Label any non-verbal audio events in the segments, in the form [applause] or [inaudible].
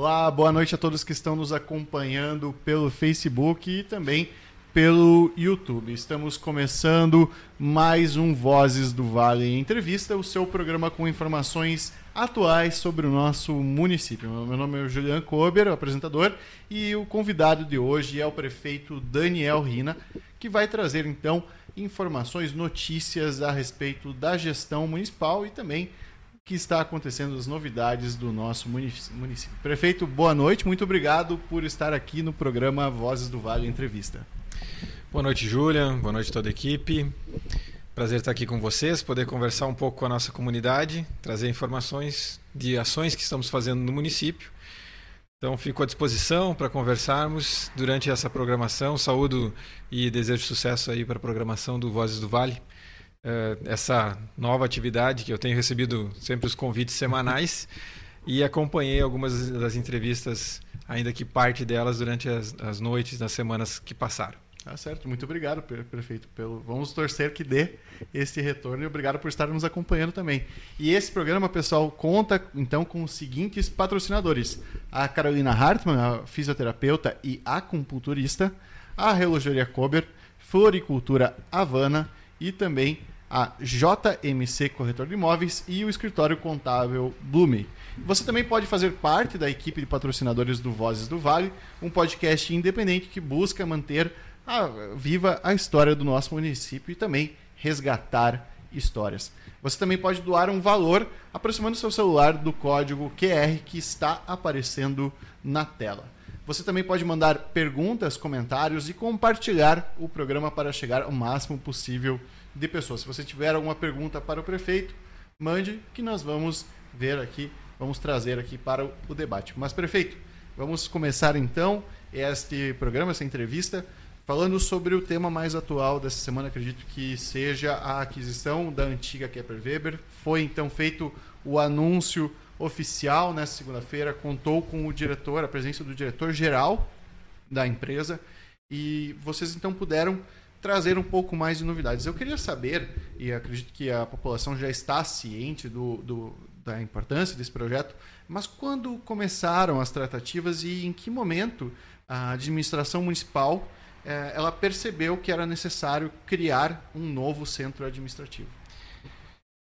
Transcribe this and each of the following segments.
Olá, boa noite a todos que estão nos acompanhando pelo Facebook e também pelo YouTube. Estamos começando mais um Vozes do Vale Entrevista, o seu programa com informações atuais sobre o nosso município. Meu nome é Julian Kober, apresentador, e o convidado de hoje é o prefeito Daniel Rina, que vai trazer então informações, notícias a respeito da gestão municipal e também que está acontecendo, as novidades do nosso município. Prefeito, boa noite, muito obrigado por estar aqui no programa Vozes do Vale Entrevista. Boa noite, Julian, boa noite toda a equipe. Prazer estar aqui com vocês, poder conversar um pouco com a nossa comunidade, trazer informações de ações que estamos fazendo no município. Então, fico à disposição para conversarmos durante essa programação. Saúdo e desejo sucesso aí para a programação do Vozes do Vale. Eh, essa nova atividade que eu tenho recebido sempre os convites semanais e acompanhei algumas das entrevistas, ainda que parte delas durante as, as noites das semanas que passaram. Tá certo, muito obrigado, prefeito. Pelo... Vamos torcer que dê esse retorno e obrigado por estar nos acompanhando também. E esse programa, pessoal, conta então com os seguintes patrocinadores: a Carolina Hartmann, a fisioterapeuta e acupunturista, a Relojoria Kober, Floricultura Havana e também a JMC Corretor de Imóveis e o escritório contábil Blume. Você também pode fazer parte da equipe de patrocinadores do Vozes do Vale, um podcast independente que busca manter a, viva a história do nosso município e também resgatar histórias. Você também pode doar um valor aproximando seu celular do código QR que está aparecendo na tela. Você também pode mandar perguntas, comentários e compartilhar o programa para chegar ao máximo possível de pessoas. Se você tiver alguma pergunta para o prefeito, mande que nós vamos ver aqui, vamos trazer aqui para o debate. Mas prefeito, vamos começar então este programa, essa entrevista Falando sobre o tema mais atual dessa semana, acredito que seja a aquisição da antiga Kepler Weber. Foi então feito o anúncio oficial nessa segunda-feira, contou com o diretor, a presença do diretor geral da empresa e vocês então puderam trazer um pouco mais de novidades. Eu queria saber, e acredito que a população já está ciente do, do, da importância desse projeto, mas quando começaram as tratativas e em que momento a administração municipal é, ela percebeu que era necessário criar um novo centro administrativo.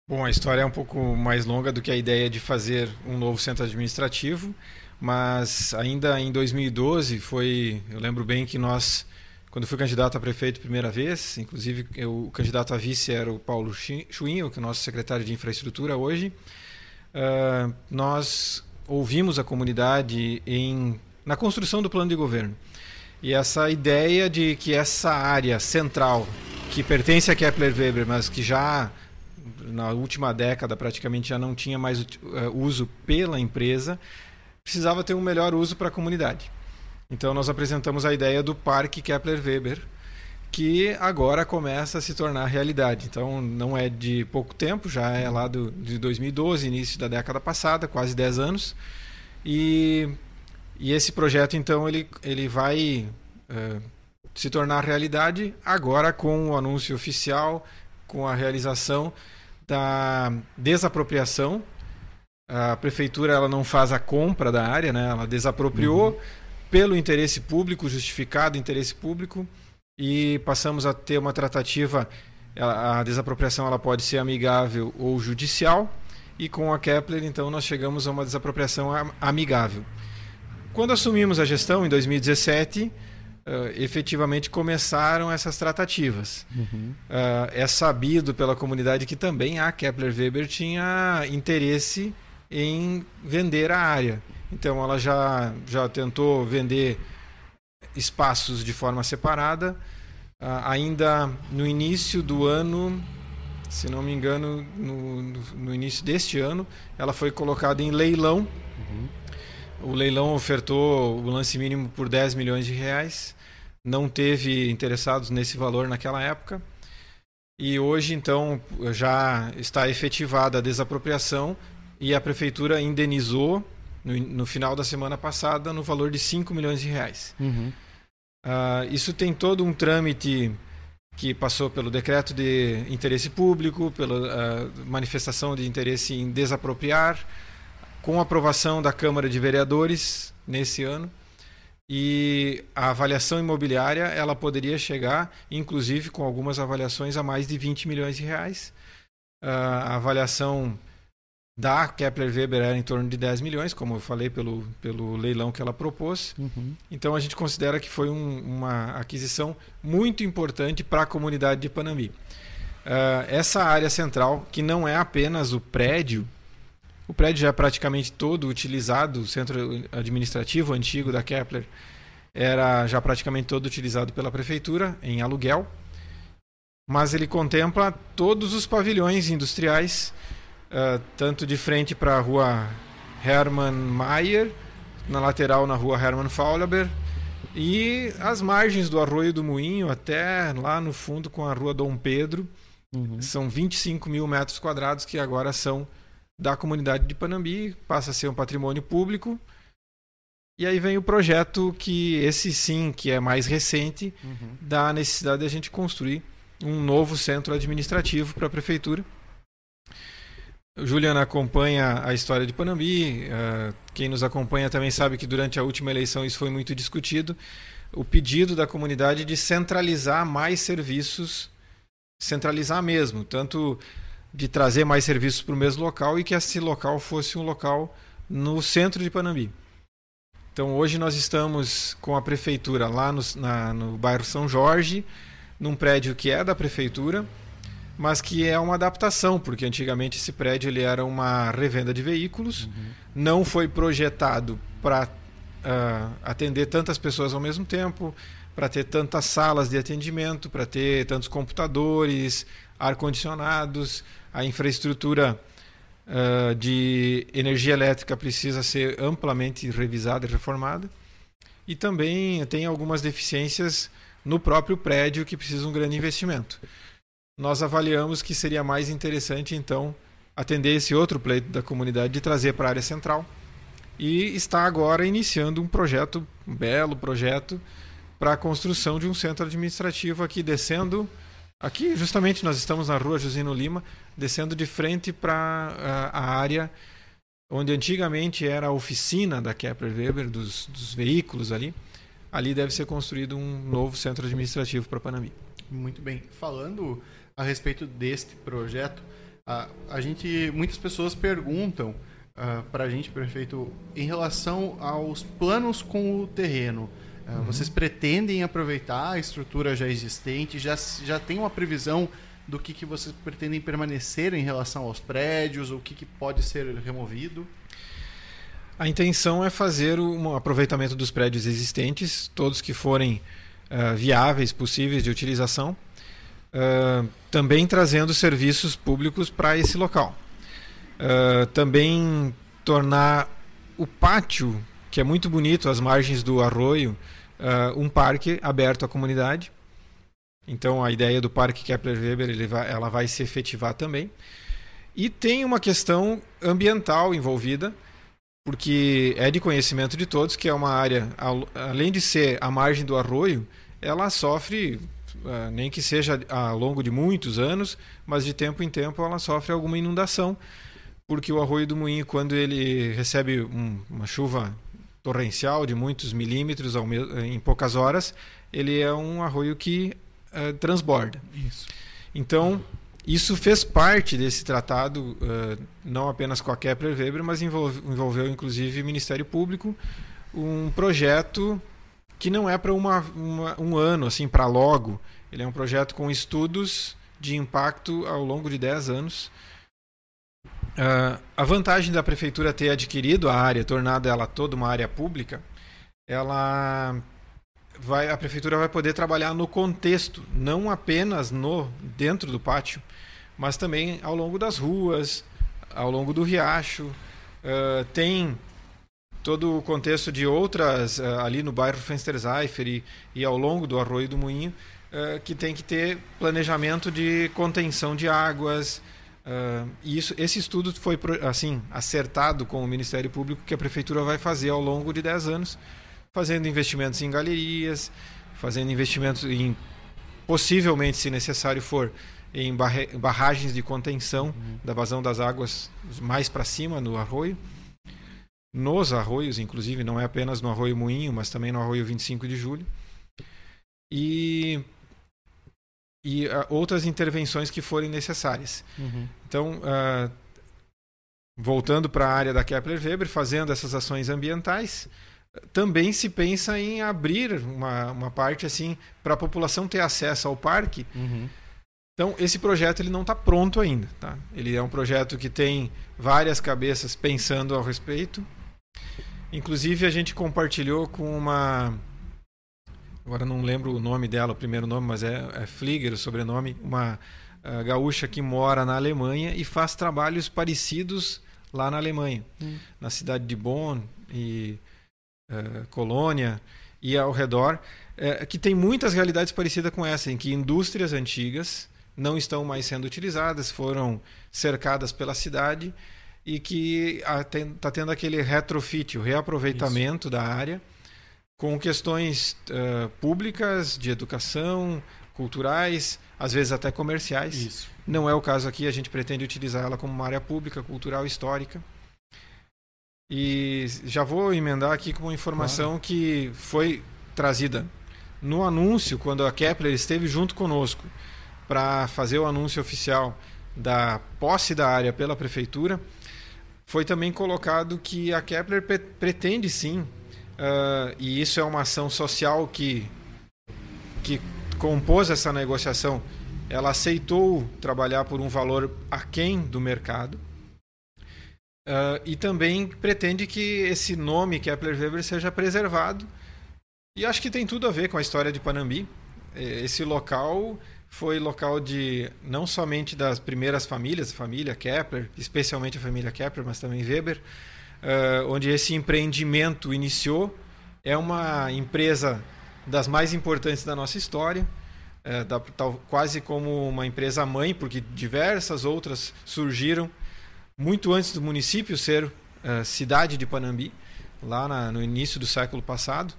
Bom, a história é um pouco mais longa do que a ideia de fazer um novo centro administrativo, mas ainda em 2012 foi, eu lembro bem que nós, quando fui candidato a prefeito primeira vez, inclusive eu, o candidato a vice era o Paulo Chuinho, que é o nosso secretário de infraestrutura hoje, uh, nós ouvimos a comunidade em, na construção do plano de governo. E essa ideia de que essa área central, que pertence a Kepler Weber, mas que já na última década praticamente já não tinha mais eh, uso pela empresa, precisava ter um melhor uso para a comunidade. Então nós apresentamos a ideia do Parque Kepler Weber, que agora começa a se tornar realidade. Então não é de pouco tempo, já é lá do, de 2012, início da década passada, quase 10 anos. E e esse projeto, então, ele, ele vai é, se tornar realidade agora com o anúncio oficial, com a realização da desapropriação. A prefeitura ela não faz a compra da área, né? ela desapropriou uhum. pelo interesse público, justificado interesse público, e passamos a ter uma tratativa. A desapropriação ela pode ser amigável ou judicial, e com a Kepler, então, nós chegamos a uma desapropriação amigável. Quando assumimos a gestão, em 2017, uh, efetivamente começaram essas tratativas. Uhum. Uh, é sabido pela comunidade que também a Kepler Weber tinha interesse em vender a área. Então ela já, já tentou vender espaços de forma separada. Uh, ainda no início do ano, se não me engano, no, no, no início deste ano, ela foi colocada em leilão. Uhum. O leilão ofertou o lance mínimo por 10 milhões de reais. Não teve interessados nesse valor naquela época. E hoje, então, já está efetivada a desapropriação e a prefeitura indenizou no, no final da semana passada no valor de 5 milhões de reais. Uhum. Uh, isso tem todo um trâmite que passou pelo decreto de interesse público, pela uh, manifestação de interesse em desapropriar, com aprovação da Câmara de Vereadores nesse ano. E a avaliação imobiliária ela poderia chegar, inclusive com algumas avaliações, a mais de 20 milhões de reais. Uh, a avaliação da Kepler Weber era em torno de 10 milhões, como eu falei, pelo, pelo leilão que ela propôs. Uhum. Então a gente considera que foi um, uma aquisição muito importante para a comunidade de Panambi. Uh, essa área central, que não é apenas o prédio, o prédio já é praticamente todo utilizado, o centro administrativo antigo da Kepler era já praticamente todo utilizado pela prefeitura em aluguel, mas ele contempla todos os pavilhões industriais uh, tanto de frente para a rua Hermann Mayer, na lateral na rua Hermann Faulhaber, e as margens do Arroio do Moinho até lá no fundo com a rua Dom Pedro. Uhum. São 25 mil metros quadrados que agora são da comunidade de Panambi, passa a ser um patrimônio público. E aí vem o projeto que esse sim, que é mais recente, uhum. da necessidade de a gente construir um novo centro administrativo para a prefeitura. Juliana acompanha a história de Panambi. Uh, quem nos acompanha também sabe que durante a última eleição isso foi muito discutido. O pedido da comunidade de centralizar mais serviços, centralizar mesmo, tanto de trazer mais serviços para o mesmo local e que esse local fosse um local no centro de Panambi. Então hoje nós estamos com a prefeitura lá no, na, no bairro São Jorge, num prédio que é da prefeitura mas que é uma adaptação, porque antigamente esse prédio ele era uma revenda de veículos, uhum. não foi projetado para uh, ah, atender tantas pessoas ao mesmo tempo, para ter tantas salas de atendimento, para ter tantos computadores, ar-condicionados, a infraestrutura uh, de energia elétrica precisa ser amplamente revisada e reformada. E também tem algumas deficiências no próprio prédio que precisam de um grande investimento nós avaliamos que seria mais interessante, então, atender esse outro pleito da comunidade de trazer para a área central. E está agora iniciando um projeto, um belo projeto, para a construção de um centro administrativo aqui descendo. Aqui, justamente, nós estamos na rua Josino Lima, descendo de frente para a, a área onde antigamente era a oficina da Kepler Weber, dos, dos veículos ali. Ali deve ser construído um novo centro administrativo para Panambi. Muito bem. Falando a respeito deste projeto. A, a gente, muitas pessoas perguntam uh, para a gente, prefeito, em relação aos planos com o terreno. Uh, uhum. Vocês pretendem aproveitar a estrutura já existente? Já, já tem uma previsão do que, que vocês pretendem permanecer em relação aos prédios? O que, que pode ser removido? A intenção é fazer um aproveitamento dos prédios existentes, todos que forem uh, viáveis, possíveis de utilização, uh, também trazendo serviços públicos para esse local. Uh, também tornar o pátio, que é muito bonito, às margens do arroio, uh, um parque aberto à comunidade. Então a ideia do Parque Kepler Weber vai, ela vai se efetivar também. E tem uma questão ambiental envolvida, porque é de conhecimento de todos que é uma área, além de ser a margem do arroio, ela sofre uh, nem que seja ao longo de muitos anos, mas de tempo em tempo ela sofre alguma inundação, porque o arroio do Moinho, quando ele recebe um, uma chuva torrencial de muitos milímetros em poucas horas, ele é um arroio que uh, transborda. Isso. Então, isso fez parte desse tratado, uh, não apenas com a Kepler Weber, mas envolveu, envolveu inclusive o Ministério Público, um projeto que não é para um ano, assim, para logo. Ele é um projeto com estudos de impacto ao longo de 10 anos. Uh, a vantagem da prefeitura ter adquirido a área, tornado ela toda uma área pública, ela vai, a prefeitura vai poder trabalhar no contexto, não apenas no dentro do pátio, mas também ao longo das ruas, ao longo do riacho. Uh, tem todo o contexto de outras uh, ali no bairro Fensterzeifer e, e ao longo do Arroio do Moinho que tem que ter planejamento de contenção de águas. Uh, e isso, esse estudo foi assim acertado com o Ministério Público que a Prefeitura vai fazer ao longo de 10 anos, fazendo investimentos em galerias, fazendo investimentos em, possivelmente, se necessário for, em barragens de contenção uhum. da vazão das águas mais para cima no arroio. nos arroios, inclusive, não é apenas no Arroio Moinho, mas também no Arroio 25 de Julho. E, e uh, outras intervenções que forem necessárias. Uhum. Então, uh, voltando para a área da Kepler Weber, fazendo essas ações ambientais, também se pensa em abrir uma, uma parte assim para a população ter acesso ao parque. Uhum. Então, esse projeto ele não está pronto ainda. Tá? Ele é um projeto que tem várias cabeças pensando ao respeito. Inclusive, a gente compartilhou com uma. Agora não lembro o nome dela, o primeiro nome, mas é, é Flieger, o sobrenome. Uma uh, gaúcha que mora na Alemanha e faz trabalhos parecidos lá na Alemanha, hum. na cidade de Bonn e uh, Colônia e ao redor, uh, que tem muitas realidades parecidas com essa, em que indústrias antigas não estão mais sendo utilizadas, foram cercadas pela cidade e que está tendo aquele retrofit, o reaproveitamento Isso. da área, com questões uh, públicas, de educação, culturais, às vezes até comerciais. Isso. Não é o caso aqui, a gente pretende utilizar ela como uma área pública, cultural histórica. E já vou emendar aqui com uma informação claro. que foi trazida no anúncio, quando a Kepler esteve junto conosco para fazer o anúncio oficial da posse da área pela prefeitura foi também colocado que a Kepler pretende sim, uh, e isso é uma ação social que, que compôs essa negociação, ela aceitou trabalhar por um valor aquém do mercado. Uh, e também pretende que esse nome Kepler Weber seja preservado. E acho que tem tudo a ver com a história de Panambi. Esse local foi local de não somente das primeiras famílias, a família Kepler, especialmente a família Kepler, mas também Weber, uh, onde esse empreendimento iniciou. É uma empresa das mais importantes da nossa história, é, da, tal, quase como uma empresa mãe, porque diversas outras surgiram muito antes do município ser uh, cidade de Panambi, lá na, no início do século passado.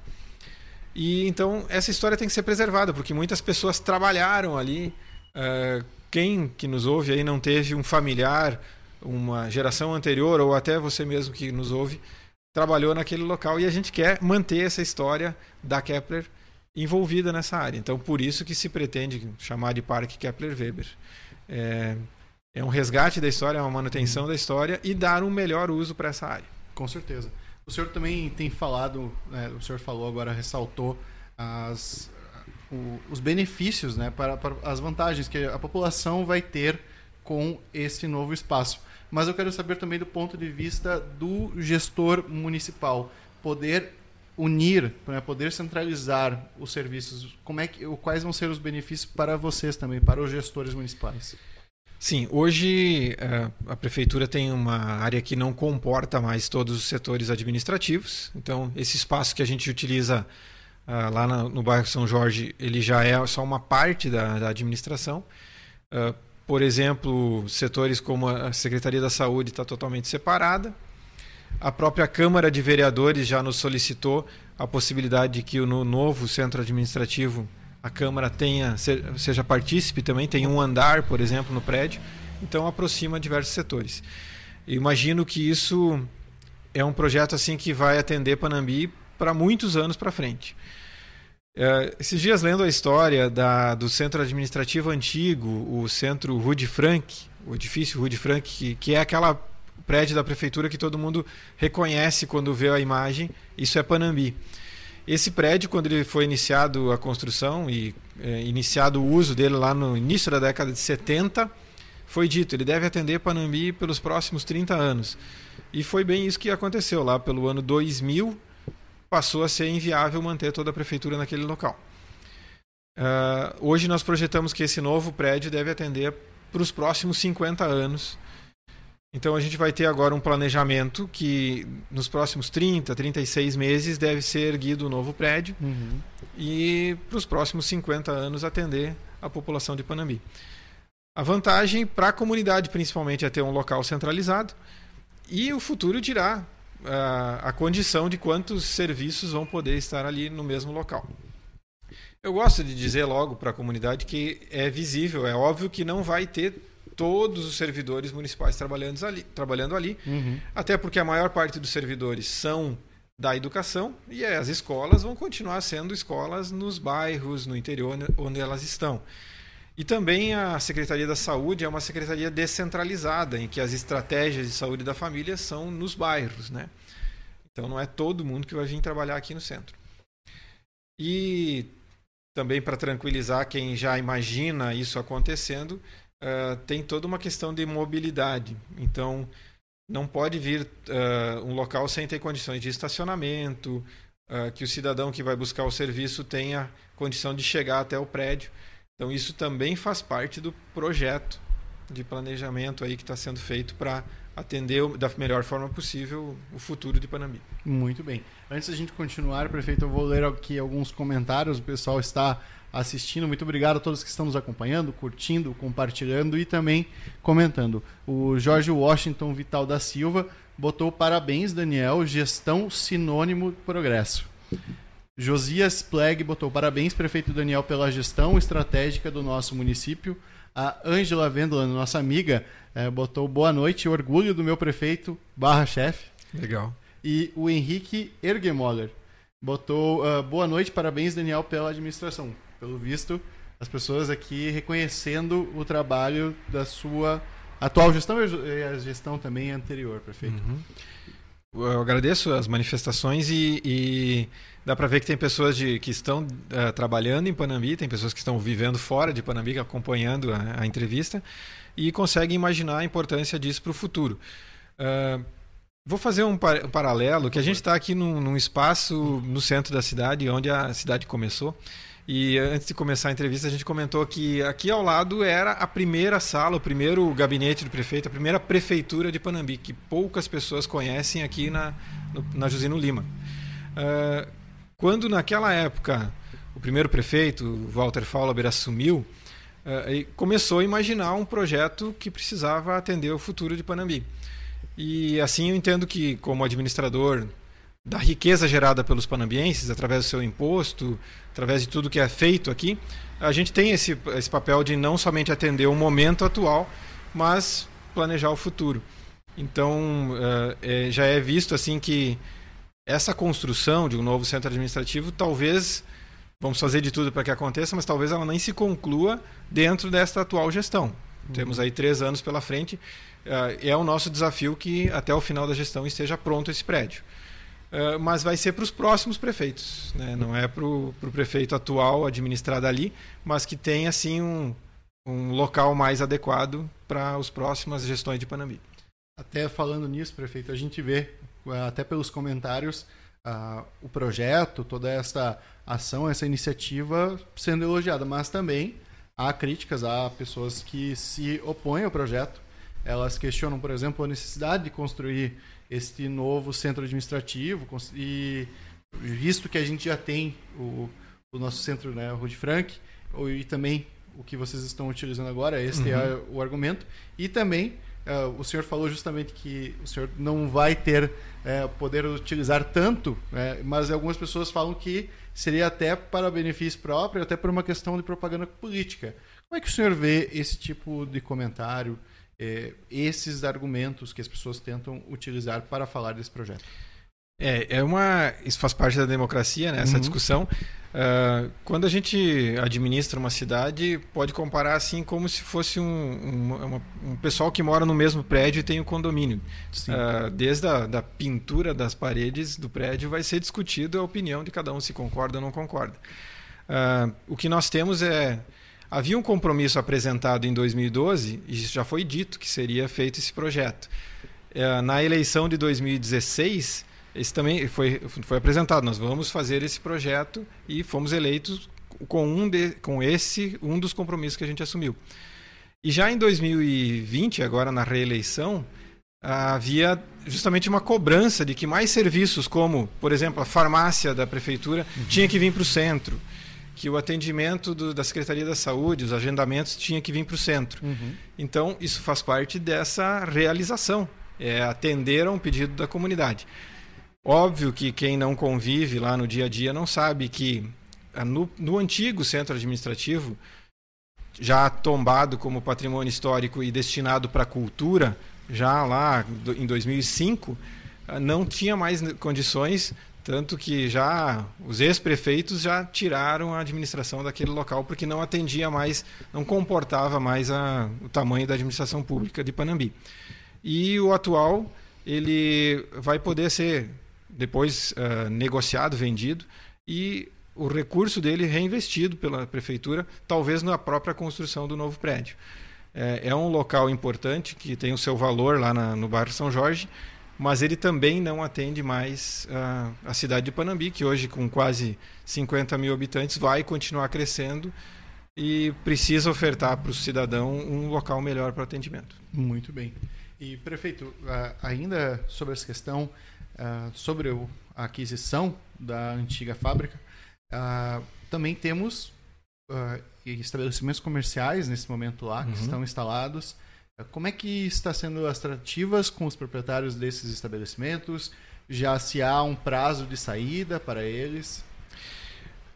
E então essa história tem que ser preservada, porque muitas pessoas trabalharam ali. Uh, quem que nos ouve aí não teve um familiar, uma geração anterior, ou até você mesmo que nos ouve, trabalhou naquele local e a gente quer manter essa história da Kepler envolvida nessa área. Então, por isso que se pretende chamar de Parque Kepler-Weber. É, é um resgate da história, é uma manutenção da história e dar um melhor uso para essa área. Com certeza. O senhor também tem falado, né, o senhor falou agora, ressaltou as, o, os benefícios, né, para, para, as vantagens que a população vai ter com esse novo espaço. Mas eu quero saber também do ponto de vista do gestor municipal, poder unir, né, poder centralizar os serviços. Como é que, quais vão ser os benefícios para vocês também, para os gestores municipais? Sim, hoje uh, a prefeitura tem uma área que não comporta mais todos os setores administrativos. Então, esse espaço que a gente utiliza uh, lá no, bairro São Jorge, ele já é só uma parte da, da administração. Por exemplo, setores como a Secretaria da Saúde está totalmente separada. A própria Câmara de Vereadores já nos solicitou a possibilidade de que no novo centro administrativo a Câmara tenha seja partícipe também, tem um andar, por exemplo, no prédio, então aproxima diversos setores. Eu imagino que isso é um projeto assim que vai atender Panambi para muitos anos para frente. É, esses dias lendo a história da, do centro administrativo antigo, o centro Rude Frank, o edifício Rude Frank, que, que é aquela prédio da prefeitura que todo mundo reconhece quando vê a imagem, isso é Panambi. Esse prédio, quando ele foi iniciado a construção e é, iniciado o uso dele lá no início da década de 70, foi dito, ele deve atender Panambi pelos próximos 30 anos. E foi bem isso que aconteceu. Lá pelo ano 2000, passou a ser inviável manter toda a prefeitura naquele local. Uh, hoje nós projetamos que esse novo prédio deve atender para os próximos 50 anos então a gente vai ter agora um planejamento que nos próximos 30, 36 meses deve ser erguido um novo prédio uhum. e para os próximos 50 anos atender a população de Panambi. A vantagem para a comunidade principalmente é ter um local centralizado e o futuro dirá a, a condição de quantos serviços vão poder estar ali no mesmo local. Eu gosto de dizer logo para a comunidade que é visível, é óbvio que não vai ter todos os servidores municipais trabalhando ali, trabalhando ali Uhum. até porque a maior parte dos servidores são da educação e as escolas vão continuar sendo escolas nos bairros, no interior onde elas estão. E também a Secretaria da Saúde é uma secretaria descentralizada, em que as estratégias de saúde da família são nos bairros, né? Então não é todo mundo que vai vir trabalhar aqui no centro. E também para tranquilizar quem já imagina isso acontecendo, uh, tem toda uma questão de mobilidade. Então não pode vir uh, um local sem ter condições de estacionamento, uh, que o cidadão que vai buscar o serviço tenha condição de chegar até o prédio. Então isso também faz parte do projeto de planejamento aí que está sendo feito para atender da melhor forma possível o futuro de Panambi. Muito bem. Antes da gente continuar, prefeito, eu vou ler aqui alguns comentários. O pessoal está assistindo. Muito obrigado a todos que estão nos acompanhando, curtindo, compartilhando e também comentando. O Jorge Washington Vital da Silva botou parabéns, Daniel, gestão sinônimo progresso. Josias Pleg botou parabéns, prefeito Daniel, pela gestão estratégica do nosso município. A Ângela Vendola, nossa amiga, eh, botou boa noite, orgulho do meu prefeito barra chefe. Legal. E o Henrique Ergemoller botou uh, boa noite, parabéns, Daniel, pela administração. Pelo visto, as pessoas aqui reconhecendo o trabalho da sua atual gestão e a gestão também anterior, prefeito. Uhum. Eu agradeço as manifestações e, e dá para ver que tem pessoas de, que estão uh, trabalhando em Panambi, tem pessoas que estão vivendo fora de Panambi, acompanhando a, a entrevista e conseguem imaginar a importância disso para o futuro. Uh, Vou fazer um, par um, paralelo, que a gente está aqui num, num, espaço no centro da cidade, onde a cidade começou. E antes de começar a entrevista, a gente comentou que aqui ao lado era a primeira sala, o primeiro gabinete do prefeito, a primeira prefeitura de Panambi, que poucas pessoas conhecem aqui na, no, na Jusino Lima. Uh, quando naquela época o primeiro prefeito, Walter Fauler, assumiu, uh, começou a imaginar um projeto que precisava atender o futuro de Panambi. E assim eu entendo que, como administrador da riqueza gerada pelos panambienses, através do seu imposto, através de tudo que é feito aqui, a gente tem esse, esse papel de não somente atender o momento atual, mas planejar o futuro. Então, uh, é, já é visto assim que essa construção de um novo centro administrativo, talvez, vamos fazer de tudo para que aconteça, mas talvez ela nem se conclua dentro desta atual gestão. Uhum. Temos aí três anos pela frente é o nosso desafio que até o final da gestão esteja pronto esse prédio. Uh, mas vai ser para os próximos prefeitos, né? não é para o prefeito atual administrar dali, mas que tenha assim um, um local mais adequado para as próximas gestões de Panambi. Até falando nisso, prefeito, a gente vê até pelos comentários uh, o projeto, toda essa ação, essa iniciativa sendo elogiada, mas também há críticas, há pessoas que se opõem ao projeto elas questionam, por exemplo, a necessidade de construir este novo centro administrativo e visto que a gente já tem o, o nosso centro, né, Rude Frank, e também o que vocês estão utilizando agora, este é uhum. é o argumento. E também uh, o senhor falou justamente que o senhor não vai ter uh, poder utilizar tanto, uh, mas algumas pessoas falam que seria até para benefício próprio, até por uma questão de propaganda política. Como é que o senhor vê esse tipo de comentário? é, esses argumentos que as pessoas tentam utilizar para falar desse projeto. É, é uma. Isso faz parte da democracia, né? Essa uhum. discussão. Uh, quando a gente administra uma cidade, pode comparar assim como se fosse um, um, um pessoal que mora no mesmo prédio e tem um condomínio. Uh, desde a da pintura das paredes do prédio vai ser discutido a opinião de cada um se concorda ou não concorda. Uh, o que nós temos é Havia um compromisso apresentado em 2012 e já foi dito que seria feito esse projeto. É, na eleição de 2016, esse também foi, foi apresentado. Nós vamos fazer esse projeto e fomos eleitos com um de, com esse um dos compromissos que a gente assumiu. E já em 2020, agora na reeleição, havia justamente uma cobrança de que mais serviços, como, por exemplo, a farmácia da prefeitura, uhum. tinha que vir para o centro que o atendimento do, da Secretaria da Saúde, os agendamentos, tinha que vir para o centro. Uhum. Então, isso faz parte dessa realização, é atender a um pedido da comunidade. Óbvio que quem não convive lá no dia a dia não sabe que ah, no, no antigo centro administrativo já tombado como patrimônio histórico e destinado para a cultura, já lá em 2005, ah, não tinha mais condições, tanto que já os ex-prefeitos já tiraram a administração daquele local porque não atendia mais, não comportava mais a, o tamanho da administração pública de Panambi. E o atual, ele vai poder ser depois uh, negociado, vendido e o recurso dele reinvestido pela prefeitura, talvez na própria construção do novo prédio. É, é um local importante que tem o seu valor lá na, no bairro São Jorge, mas ele também não atende mais uh, a cidade de Panambi, que hoje, com quase 50 mil habitantes, vai continuar crescendo e precisa ofertar para o cidadão um local melhor para atendimento. Muito bem. E, prefeito, ainda sobre essa questão, ah, sobre a aquisição da antiga fábrica, Uh, também temos uh, estabelecimentos comerciais nesse momento lá, que uhum. estão instalados. Uh, como é que está sendo as tratativas com os proprietários desses estabelecimentos? Já se há um prazo de saída para eles?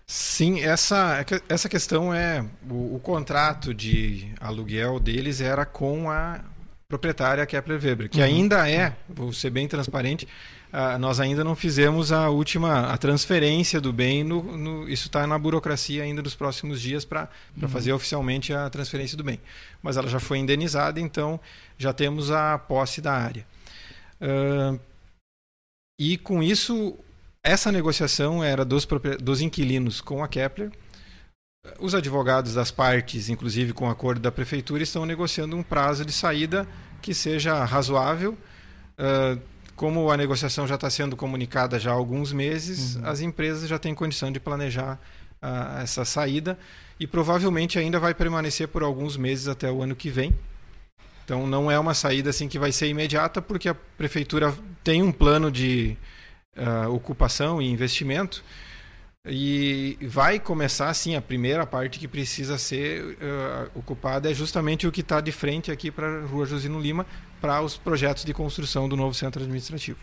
Sim, essa, essa questão é. O, o contrato de aluguel deles era com a proprietária Kepler Weber, que uhum. ainda é, vou ser bem transparente, uh, nós ainda não fizemos a última a transferência do bem. No, no isso está na burocracia ainda dos próximos dias para uhum. fazer oficialmente a transferência do bem. Mas ela já foi indenizada, então já temos a posse da área. Uh, e com isso, essa negociação era dos, dos inquilinos com a Kepler. Os advogados das partes, inclusive com acordo da prefeitura, estão negociando um prazo de saída que seja razoável. Uh, como a negociação já está sendo comunicada já há alguns meses, uhum. as empresas já têm condição de planejar uh, essa saída e provavelmente ainda vai permanecer por alguns meses até o ano que vem. Então não é uma saída assim que vai ser imediata, porque a prefeitura tem um plano de uh, ocupação e investimento e vai começar, sim, a primeira parte que precisa ser uh, ocupada é justamente o que está de frente aqui para a Rua Josino Lima, para os projetos de construção do novo centro administrativo.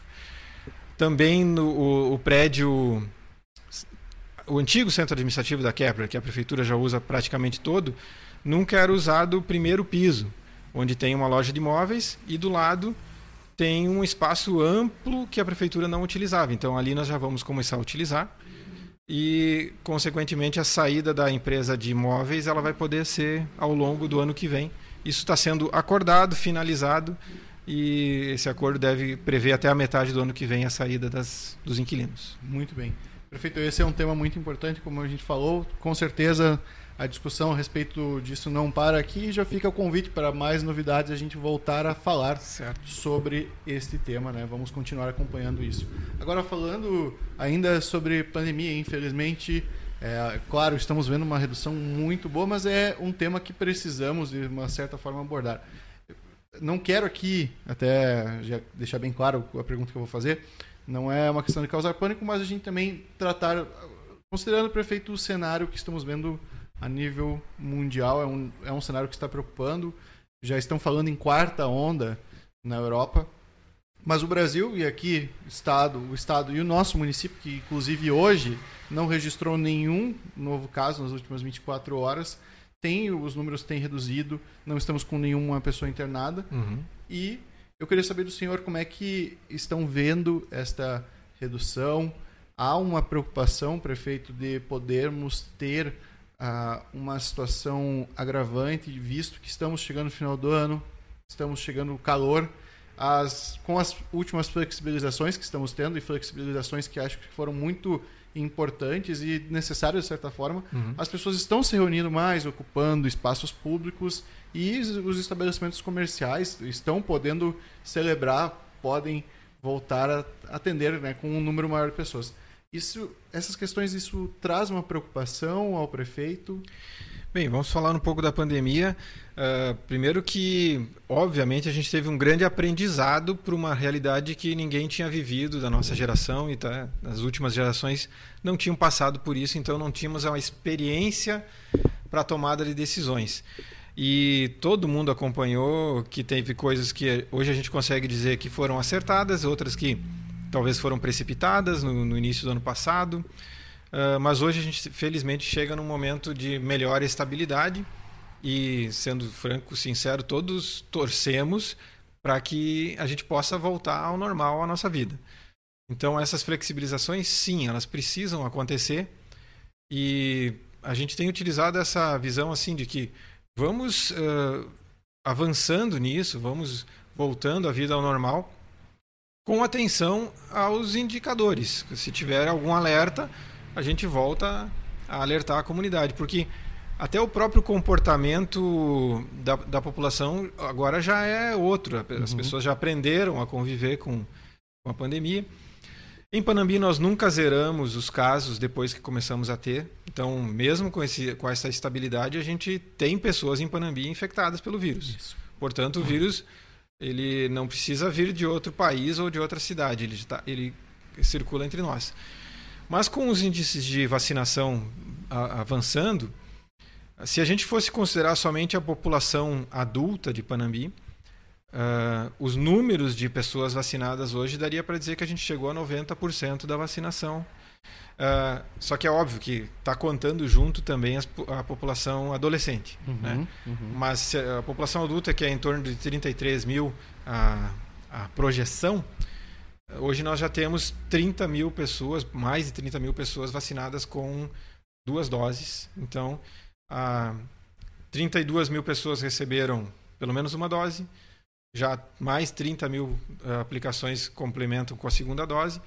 Também no, o, o prédio, o antigo centro administrativo da Kepler, que a prefeitura já usa praticamente todo, nunca era usado o primeiro piso, onde tem uma loja de imóveis e do lado tem um espaço amplo que a prefeitura não utilizava. Então ali nós já vamos começar a utilizar e, consequentemente, a saída da empresa de imóveis ela vai poder ser ao longo do ano que vem. Isso está sendo acordado, finalizado e esse acordo deve prever até a metade do ano que vem a saída das, dos inquilinos. Muito bem. Prefeito, esse é um tema muito importante, como a gente falou. Com certeza a discussão a respeito disso não para aqui. Já fica o convite para mais novidades a gente voltar a falar certo. sobre este tema, né? Vamos continuar acompanhando isso. Agora falando ainda sobre pandemia, infelizmente, é, claro, estamos vendo uma redução muito boa, mas é um tema que precisamos de uma certa forma abordar. Não quero aqui, até já deixar bem claro a pergunta que eu vou fazer, não é uma questão de causar pânico, mas a gente também tratar, considerando prefeito o cenário que estamos vendo a nível mundial. É um, é um cenário que está preocupando. Já estão falando em quarta onda na Europa. Mas o Brasil e aqui estado, o estado e o nosso município, que inclusive hoje não registrou nenhum novo caso nas últimas 24 horas, tem os números têm reduzido, não estamos com nenhuma pessoa internada. Uhum. E eu queria saber do senhor como é que estão vendo esta redução. Há uma preocupação, prefeito, de podermos ter uh, uma situação agravante, visto que estamos chegando no final do ano, estamos chegando no calor. As, com as últimas flexibilizações que estamos tendo, e flexibilizações que acho que foram muito importantes e necessárias de certa forma, uhum. as pessoas estão se reunindo mais, ocupando espaços públicos e os estabelecimentos comerciais estão podendo celebrar, podem voltar a atender né, com um número maior de pessoas. Isso, essas questões, isso traz uma preocupação ao prefeito? Bem, vamos falar um pouco da pandemia. Uh, primeiro que, obviamente, a gente teve um grande aprendizado para uma realidade que ninguém tinha vivido da nossa geração e tá, as últimas gerações não tinham passado por isso, então não tínhamos uma experiência para a tomada de decisões. E todo mundo acompanhou que teve coisas que hoje a gente consegue dizer que foram acertadas, outras que talvez foram precipitadas no, no início do ano passado, uh, mas hoje a gente felizmente chega num momento de melhor estabilidade e, sendo franco, sincero, todos torcemos para que a gente possa voltar ao normal a nossa vida. Então, essas flexibilizações, sim, elas precisam acontecer e a gente tem utilizado essa visão assim de que vamos uh, avançando nisso, vamos voltando a vida ao normal com atenção aos indicadores. Se tiver algum alerta, a gente volta a alertar a comunidade, porque até o próprio comportamento da, da população agora já é outro. As uhum. pessoas já aprenderam a conviver com, com a pandemia. Em Panambi, nós nunca zeramos os casos depois que começamos a ter. Então, mesmo com, esse, com essa estabilidade, a gente tem pessoas em Panambi infectadas pelo vírus. Isso. Portanto, o vírus ele não precisa vir de outro país ou de outra cidade, ele, tá, ele circula entre nós. Mas com os índices de vacinação avançando, se a gente fosse considerar somente a população adulta de Panambi, uh, os números de pessoas vacinadas hoje daria para dizer que a gente chegou a 90% da vacinação. Uh, só que é óbvio que está contando junto também as, a população adolescente. Uhum, né? uhum. Mas a população adulta, que é em torno de 33 mil a, a projeção, hoje nós já temos 30 mil pessoas, mais de 30 mil pessoas vacinadas com duas doses. Então, a 32 mil pessoas receberam pelo menos uma dose, já mais 30 mil uh, aplicações complementam com a segunda dose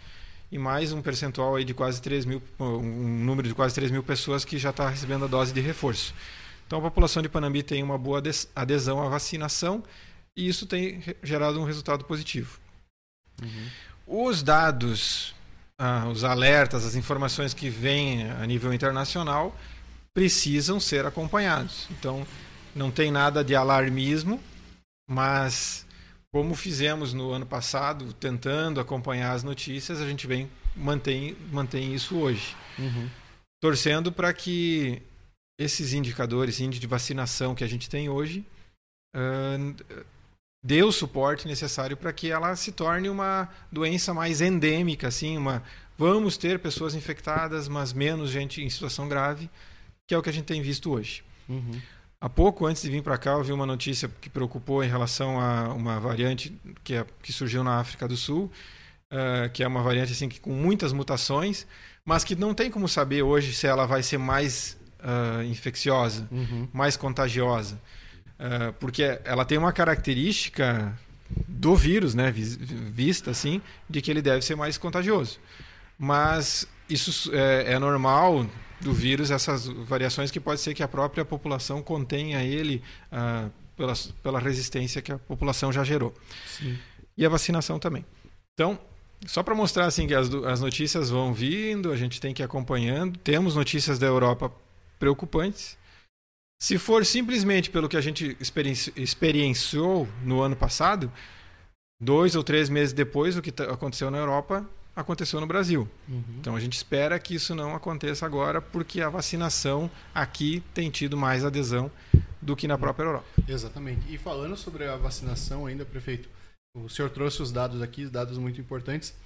e mais um percentual aí de quase 3 mil, um número de quase 3 mil pessoas que já está recebendo a dose de reforço. Então a população de Panambi tem uma boa adesão à vacinação e isso tem gerado um resultado positivo. Uhum. Os dados, ah, os alertas, as informações que vêm a nível internacional precisam ser acompanhados. Então não tem nada de alarmismo, mas como fizemos no ano passado, tentando acompanhar as notícias, a gente vem mantém, mantém isso hoje. Uhum. Torcendo para que esses indicadores, índice de vacinação que a gente tem hoje, uh, dê o suporte necessário para que ela se torne uma doença mais endêmica, assim, uma vamos ter pessoas infectadas, mas menos gente em situação grave, que é o que a gente tem visto hoje. Uhum. Há pouco, antes de vir para cá, eu vi uma notícia que preocupou em relação a uma variante que, é, que surgiu na África do Sul, uh, que é uma variante assim, que, com muitas mutações, mas que não tem como saber hoje se ela vai ser mais uh, infecciosa, uhum. mais contagiosa. Uh, porque ela tem uma característica do vírus, né, vista assim, de que ele deve ser mais contagioso. Mas isso é, é normal do vírus, essas variações que pode ser que a própria população contenha ele ah, pela, pela resistência que a população já gerou. Sim. E a vacinação também. Então, só para mostrar assim que as, as notícias vão vindo, a gente tem que ir acompanhando. Temos notícias da Europa preocupantes. Se for simplesmente pelo que a gente experienci experienciou no ano passado, dois ou três meses depois do que aconteceu na Europa, aconteceu no Brasil. Uhum. Então a gente espera que isso não aconteça agora, porque a vacinação aqui tem tido mais adesão do que na própria Europa. Exatamente. E falando sobre a vacinação ainda, prefeito, o senhor trouxe os dados aqui, dados muito importantes,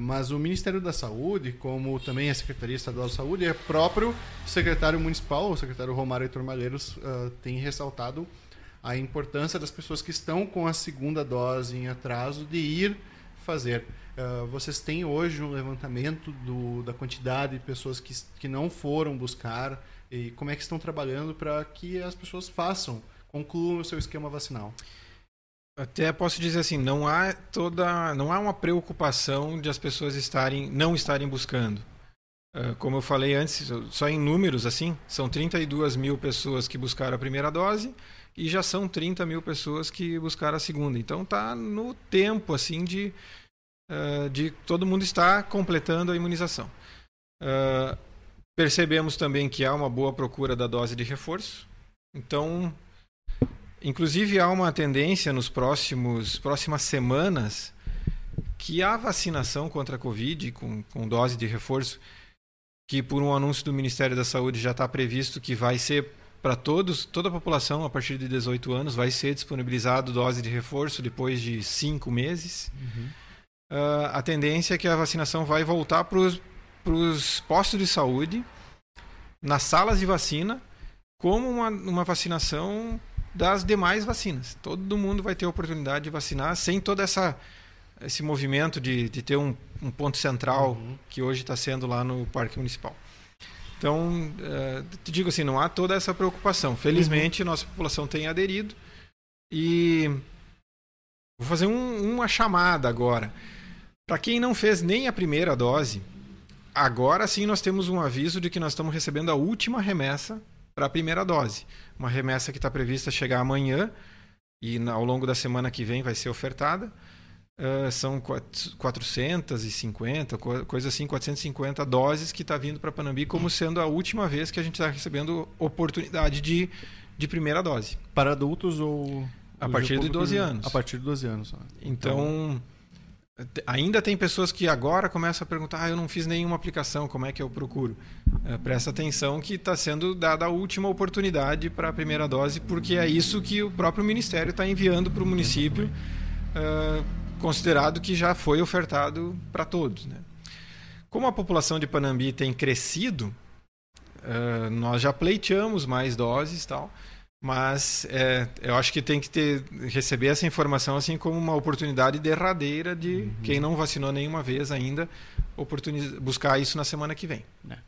mas o Ministério da Saúde, como também a Secretaria Estadual de Saúde, é próprio secretário municipal, o secretário Romário Heitor Malheiros, eh, tem ressaltado a importância das pessoas que estão com a segunda dose em atraso de ir fazer. Uh, vocês têm hoje um levantamento do, da quantidade de pessoas que, que não foram buscar e como é que estão trabalhando para que as pessoas façam, concluam o seu esquema vacinal? Até posso dizer assim, não há toda, não há uma preocupação de as pessoas estarem, não estarem buscando. Uh, como eu falei antes, só em números assim, são 32 mil pessoas que buscaram a primeira dose e já são 30 mil pessoas que buscaram a segunda. Então está no tempo assim de uh, de todo mundo estar completando a imunização. Uh, percebemos também que há uma boa procura da dose de reforço. Então, inclusive há uma tendência nos próximos próximas semanas que a vacinação contra a Covid com, com dose de reforço, que por um anúncio do Ministério da Saúde já está previsto que vai ser para todos, toda a população a partir de 18 anos vai ser disponibilizado dose de reforço depois de cinco meses. Uhum uh, a tendência é que a vacinação vai voltar para os postos de saúde, nas salas de vacina, como uma, uma vacinação das demais vacinas. Todo mundo vai ter a oportunidade de vacinar sem todo essa, esse movimento de, de ter um, um ponto central uhum. que hoje está sendo lá no Parque Municipal. Então, uh, te digo assim, não há toda essa preocupação. Felizmente, uhum. nossa população tem aderido e vou fazer um, uma chamada agora. Para quem não fez nem a primeira dose, agora sim nós temos um aviso de que nós estamos recebendo a última remessa para a primeira dose. Uma remessa que está prevista chegar amanhã e ao longo da semana que vem vai ser ofertada. Uh, são 450, coisa assim, 450 doses que está vindo para Panambi como sendo a última vez que a gente está recebendo oportunidade de, de primeira dose. Para adultos ou... A partir de 12 anos. A partir de 12 anos. Então, então Ainda tem pessoas que agora começam a perguntar: ah, eu não fiz nenhuma aplicação, como é que eu procuro? É, presta atenção que está sendo dada a última oportunidade para a primeira dose, porque é isso que o próprio Ministério está enviando para o município, uh, considerado que já foi ofertado para todos. Né? Como a população de Panambi tem crescido, uh, nós já pleiteamos mais doses tal. Mas é, eu acho que tem que ter, receber essa informação assim como uma oportunidade derradeira de uhum. quem não vacinou nenhuma vez ainda, buscar isso na semana que vem. É.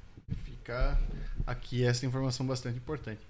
Fica aqui essa informação bastante importante.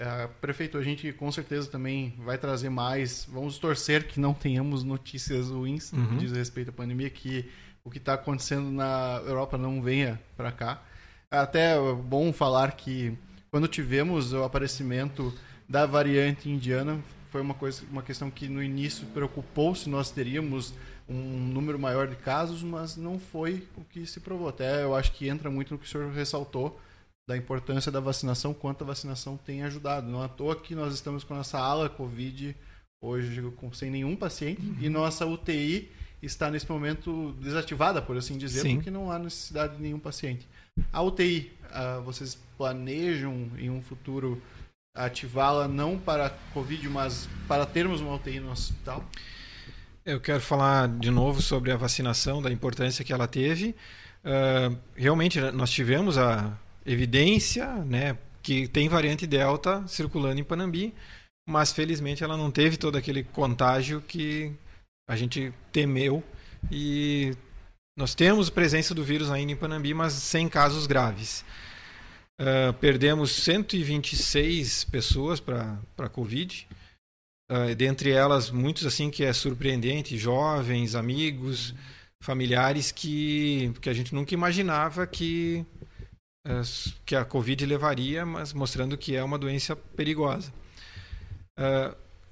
É, prefeito, a gente com certeza também vai trazer mais. Vamos torcer que não tenhamos notícias ruins uhum. no que diz respeito à pandemia, que o que está acontecendo na Europa não venha para cá. Até é bom falar que quando tivemos o aparecimento da variante indiana foi uma coisa, uma questão que no início preocupou se nós teríamos um número maior de casos, mas não foi o que se provou. Até eu acho que entra muito no que o senhor ressaltou da importância da vacinação, quanto a vacinação tem ajudado. Não à toa que nós estamos com nossa ala Covid hoje com, sem nenhum paciente uhum. e nossa UTI está nesse momento desativada, por assim dizer, Sim. porque não há necessidade de nenhum paciente. A UTI, uh, ah, vocês planejam em um futuro ativá-la não para Covid, mas para termos uma UTI no hospital? Eu quero falar de novo sobre a vacinação, da importância que ela teve. Uh, realmente, nós tivemos a evidência né, que tem variante Delta circulando em Panambi, mas felizmente ela não teve todo aquele contágio que a gente temeu e nós temos presença do vírus ainda em Panambi, mas sem casos graves. Uh, perdemos 126 pessoas para a Covid. Uh, dentre elas, muitos assim que é surpreendente, jovens, amigos, familiares que, que a gente nunca imaginava que, uh, que a Covid levaria, mas mostrando que é uma doença perigosa.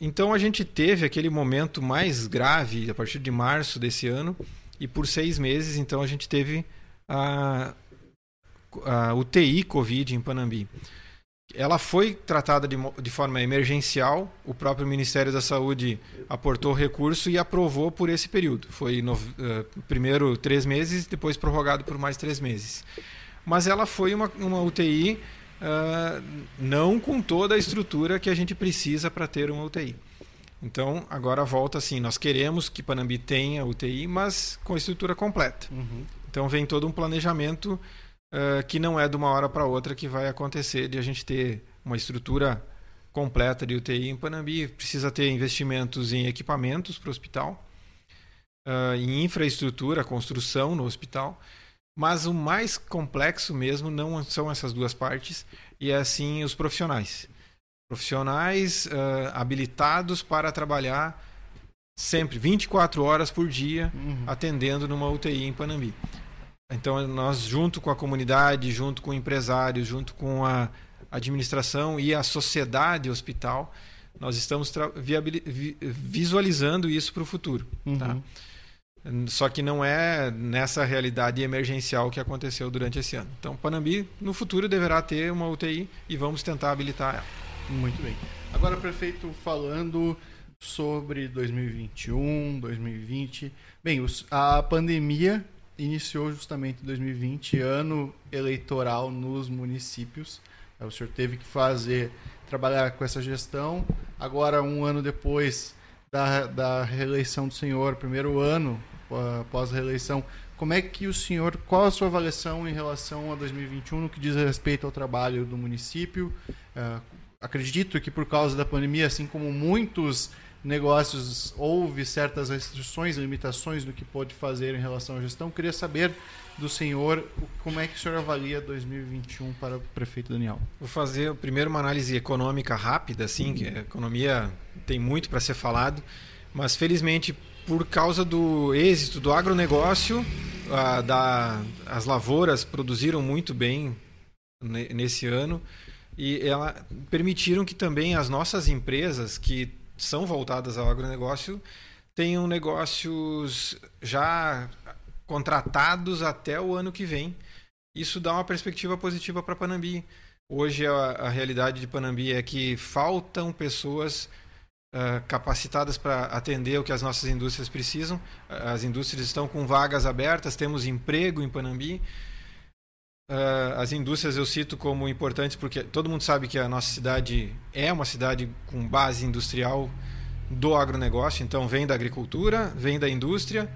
Então a gente teve aquele momento mais grave a partir de março desse ano e por seis meses então a gente teve a, a UTI Covid em Panambi. Ela foi tratada de, de forma emergencial, o próprio Ministério da Saúde aportou recurso e aprovou por esse período. Foi no, uh, primeiro três meses, depois prorrogado por mais três meses. Mas ela foi uma, uma UTI uh, eh, não com toda a estrutura que a gente precisa para ter uma UTI. Então, agora volta assim: nós queremos que Panambi tenha UTI, mas com estrutura completa. Uhum. Então, vem todo um planejamento uh, que não é de uma hora para outra que vai acontecer de a gente ter uma estrutura completa de UTI em Panambi. Precisa ter investimentos em equipamentos para o hospital, uh, em infraestrutura, construção no hospital. Mas o mais complexo mesmo não são essas duas partes, e é assim os profissionais. Profissionais uh, habilitados para trabalhar sempre 24 horas por dia uhum. atendendo numa UTI em Panambi. Então, nós, junto com a comunidade, junto com empresários, junto com a administração e a sociedade hospital, nós estamos visualizando isso para o futuro. Uhum. Tá? Só que não é nessa realidade emergencial que aconteceu durante esse ano. Então, Panambi, no futuro, deverá ter uma UTI e vamos tentar habilitar ela. Muito bem. Agora, prefeito, falando sobre 2021, 2020. Bem, a pandemia iniciou justamente em 2020, ano eleitoral nos municípios. O senhor teve que fazer, trabalhar com essa gestão. Agora, um ano depois da, da reeleição do senhor, primeiro ano após a reeleição, como é que o senhor, qual a sua avaliação em relação a 2021 no que diz respeito ao trabalho do município? Uh, acredito que por causa da pandemia, assim como muitos negócios, houve certas restrições, limitações do que pode fazer em relação à gestão. Queria saber do senhor como é que o senhor avalia 2021 para o prefeito Daniel. Vou fazer primeiro uma análise econômica rápida, assim, que a economia tem muito para ser falado, mas felizmente por causa do êxito do agronegócio, a, da, as lavouras produziram muito bem nesse ano e ela, permitiram que também as nossas empresas que são voltadas ao agronegócio tenham negócios já contratados até o ano que vem. Isso dá uma perspectiva positiva para Panambi. Hoje a, a, realidade de Panambi é que faltam pessoas uh, capacitadas para atender o que as nossas indústrias precisam. As indústrias estão com vagas abertas, temos emprego em Panambi. Uh, as indústrias eu cito como importantes porque todo mundo sabe que a nossa cidade é uma cidade com base industrial do agronegócio, então vem da agricultura, vem da indústria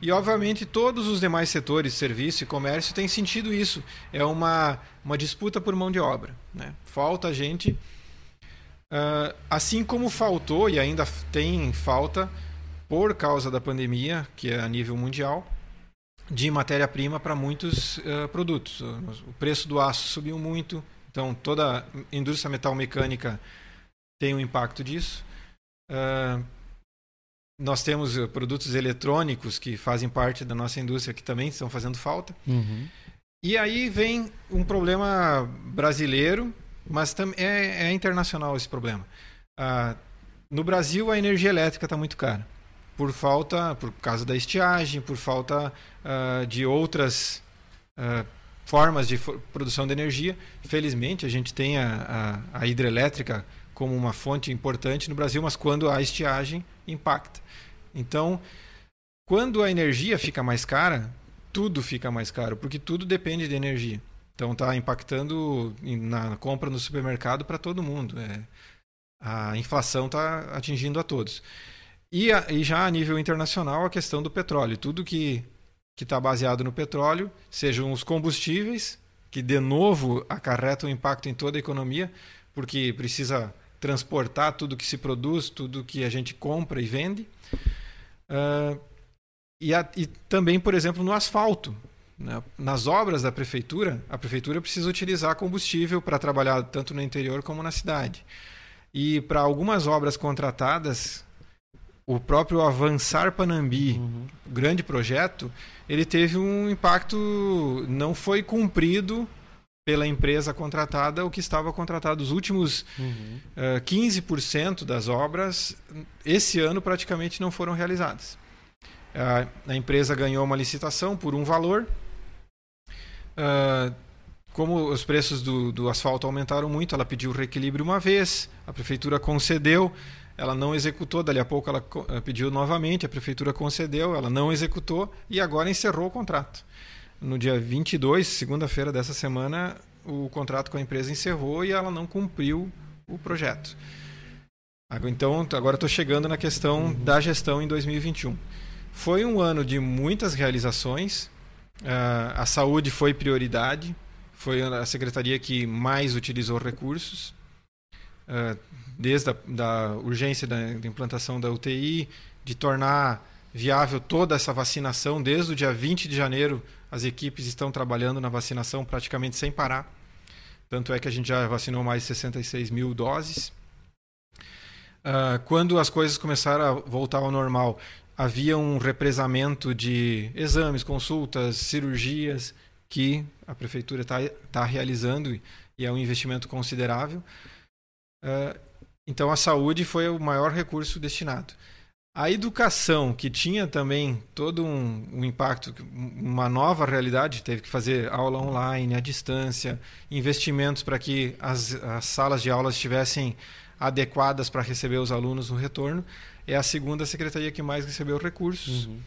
e obviamente todos os demais setores, serviço e comércio, têm sentido isso. É uma, uma disputa por mão de obra. Né? Falta gente, uh, assim como faltou e ainda tem falta por causa da pandemia, que é a nível mundial, de matéria-prima para muitos uh, produtos. O preço do aço subiu muito, então toda a indústria metal mecânica tem um impacto disso. Uh, nós temos produtos eletrônicos que fazem parte da nossa indústria que também estão fazendo falta. Uhum. E aí vem um problema brasileiro, mas é, é internacional esse problema. Uh, no Brasil, a energia elétrica está muito cara por falta, por causa da estiagem, por falta uh, de outras uh, formas de produção de energia. Felizmente, a gente tem a, a, a, hidrelétrica como uma fonte importante no Brasil, mas quando a estiagem impacta. Então, quando a energia fica mais cara, tudo fica mais caro, porque tudo depende de energia. Então, está impactando na compra no supermercado para todo mundo. É, a inflação está atingindo a todos. E, a, e já a nível internacional, a questão do petróleo. Tudo que está baseado no petróleo, sejam os combustíveis, que de novo acarretam impacto em toda a economia, porque precisa transportar tudo que se produz, tudo que a gente compra e vende. Uh, e, a, e, também, por exemplo, no asfalto. Né? Nas obras da prefeitura, a prefeitura precisa utilizar combustível para trabalhar tanto no interior como na cidade. E para algumas obras contratadas, o próprio Avançar Panambi, uhum. grande projeto, ele teve um impacto, não foi cumprido pela empresa contratada o que estava contratado. Os últimos uhum. uh, eh, 15% das obras, esse ano, praticamente não foram realizadas. Uh, a empresa ganhou uma licitação por um valor. Uh, como os preços do, do asfalto aumentaram muito, ela pediu reequilíbrio uma vez, a prefeitura concedeu ela não executou, dali a pouco ela eh, pediu novamente, a prefeitura concedeu, ela não executou e agora encerrou o contrato. No dia 22, segunda-feira dessa semana, o contrato com a empresa encerrou e ela não cumpriu o projeto. Então, agora estou chegando na questão uhum. da gestão em 2021. Foi um ano de muitas realizações, uh, a saúde foi prioridade, foi a secretaria que mais utilizou recursos. Desde a da urgência da, da implantação da UTI, de tornar viável toda essa vacinação. Desde o dia 20 de janeiro, as equipes estão trabalhando na vacinação praticamente sem parar. Tanto é que a gente já vacinou mais de 66 mil doses. Uh, quando as coisas começaram a voltar ao normal, havia um represamento de exames, consultas, cirurgias que a prefeitura está tá realizando e é um investimento considerável. Uh, então a saúde foi o maior recurso destinado. A educação, que tinha também todo um, um, impacto, uma nova realidade, teve que fazer aula online, à distância, investimentos para que as, as salas de aulas estivessem adequadas para receber os alunos no retorno, é a segunda secretaria que mais recebeu recursos. Uhum.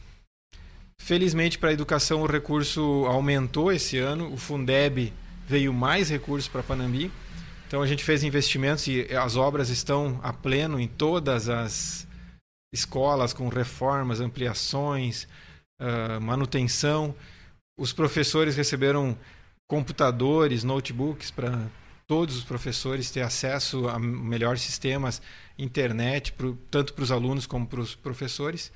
Felizmente, para a educação, o recurso aumentou esse ano, o Fundeb veio mais recursos para Panambi. Então a gente fez investimentos e as obras estão a pleno em todas as escolas, com reformas, ampliações, uh, manutenção. Os professores receberam computadores, notebooks para todos os professores ter acesso a melhores sistemas, internet, pro, tanto para os alunos como para os professores.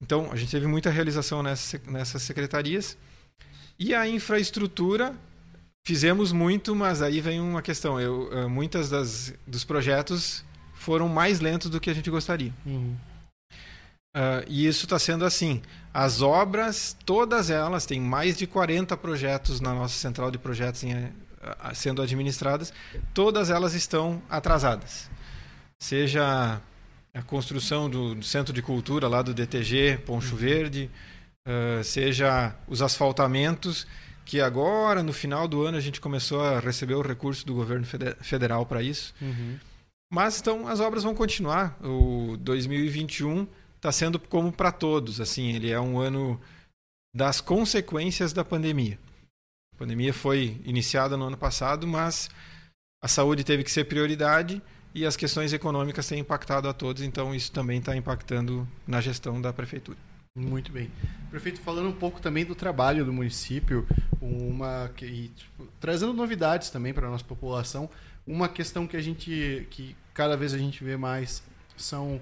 Então, a gente teve muita realização nessas, nessas secretarias. E a infraestrutura, fizemos muito, mas aí vem uma questão. Eu, eh, muitas das, dos projetos foram mais lentos do que a gente gostaria. Uhum. Uh, e isso está sendo assim. As obras, todas elas, tem mais de 40 projetos na nossa central de projetos em, uh, sendo administradas, todas elas estão atrasadas. Seja a construção do Centro de Cultura lá do DTG, Poncho uhum. Verde, uh, seja os asfaltamentos, que agora, no final do ano, a gente começou a receber o recurso do governo federal para isso. Uhum. Mas então as obras vão continuar. O 2021 está sendo como para todos, assim, ele é um ano das consequências da pandemia. A pandemia foi iniciada no ano passado, mas a saúde teve que ser prioridade e as questões econômicas têm impactado a todos, então isso também está impactando na gestão da prefeitura. Muito bem. Prefeito, falando um pouco também do trabalho do município, uma e, tipo, trazendo novidades também para a nossa população, uma questão que a gente que cada vez a gente vê mais são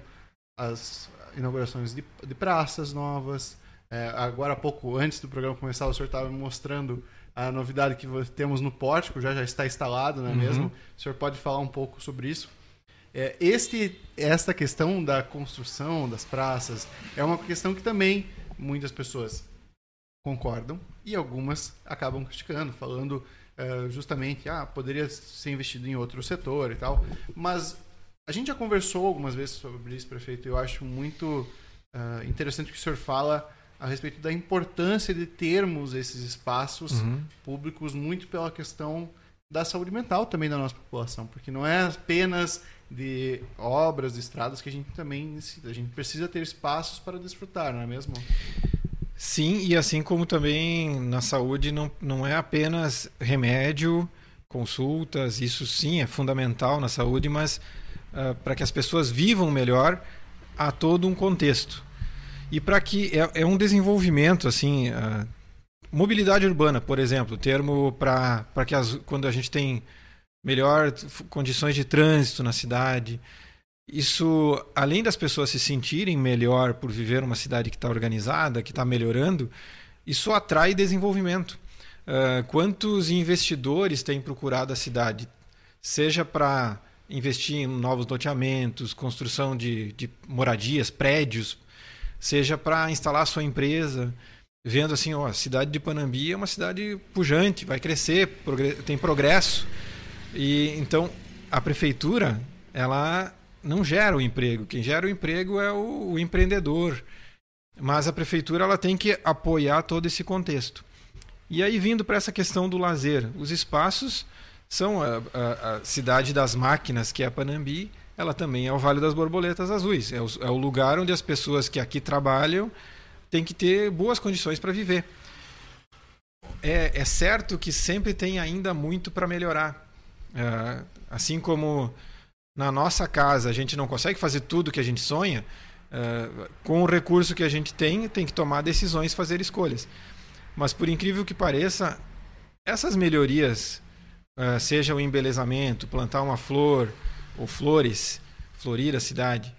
as inaugurações de, de praças novas. É, agora há pouco, antes do programa começar, o senhor estava me mostrando a novidade que temos no pórtico, já, já está instalado, não é uhum. mesmo? O senhor pode falar um pouco sobre isso? É, este, esta questão da construção das praças é uma questão que também muitas pessoas concordam e algumas acabam criticando, falando uh, justamente, ah, poderia ser investido em outro setor e tal. Mas a gente já conversou algumas vezes sobre isso, prefeito, e eu acho muito uh, interessante o que o senhor fala a respeito da importância de termos esses espaços uhum. públicos muito pela questão da saúde mental também da nossa população, porque não é apenas de obras, de estradas que a gente também necessita. A gente precisa ter espaços para desfrutar, não é mesmo? Sim, e assim como também na saúde não, não é apenas remédio, consultas, isso sim é fundamental na saúde, mas uh, para que as pessoas vivam melhor, há todo um contexto. E para que é, é, um desenvolvimento assim, uh, mobilidade urbana, por exemplo, termo para que as, quando a gente tem melhor condições de trânsito na cidade. Isso, além das pessoas se sentirem melhor por viver uma cidade que está organizada, que está melhorando, isso atrai desenvolvimento. Uh, quantos investidores têm procurado a cidade? Seja para investir em novos loteamentos, construção de, de moradias, prédios, seja para instalar sua empresa, vendo assim, ó, a cidade de Panambi é uma cidade pujante, vai crescer, tem progresso. E então a prefeitura ela não gera o emprego. Quem gera o emprego é o, o empreendedor. Mas a prefeitura ela tem que apoiar todo esse contexto. E aí vindo para essa questão do lazer, os espaços são a, a, a, cidade das máquinas, que é a Panambi, ela também é o Vale das Borboletas Azuis. É o, é o lugar onde as pessoas que aqui trabalham têm que ter boas condições para viver. É, é certo que sempre tem ainda muito para melhorar. É, assim como na nossa casa a gente não consegue fazer tudo que a gente sonha, é, com o recurso que a gente tem, tem que tomar decisões, fazer escolhas. Mas por incrível que pareça, essas melhorias, é, seja o embelezamento, plantar uma flor ou flores, florir a cidade,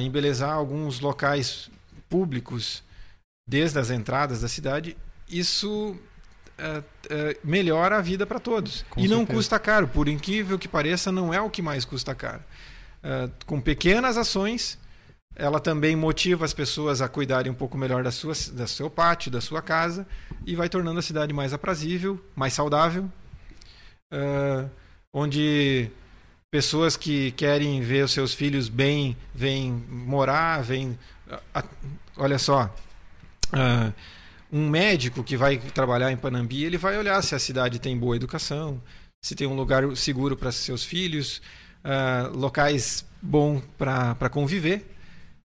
embelezar alguns locais públicos desde as entradas da cidade, isso uh, uh, melhora a vida para todos. Com e certeza. não custa caro, por incrível que pareça, não é o que mais custa caro. Uh, com pequenas ações, ela também motiva as pessoas a cuidarem um pouco melhor da sua, do seu pátio, da sua casa, e vai tornando a cidade mais aprazível, mais saudável, onde pessoas que querem ver os seus filhos bem vêm morar, vêm. Olha só. Um médico que vai trabalhar em Panambi, ele vai olhar se a cidade tem boa educação, se tem um lugar seguro para seus filhos, uh, locais bons para conviver,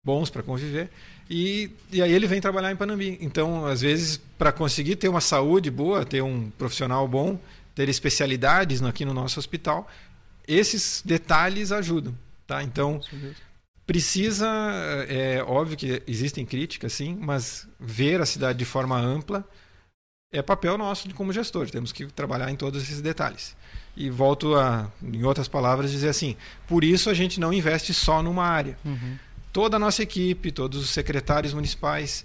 bons para conviver. E, e aí ele vem trabalhar em Panambi. Então, às vezes, para conseguir ter uma saúde boa, ter um profissional bom, ter especialidades aqui no nosso hospital, esses detalhes ajudam. Tá? Então, precisa, é óbvio que existem críticas, sim, mas ver a cidade de forma ampla é papel nosso como gestor, temos que trabalhar em todos esses detalhes. E volto a, em outras palavras, dizer assim: por isso a gente não investe só numa área. Uhum. Toda a nossa equipe, todos os secretários municipais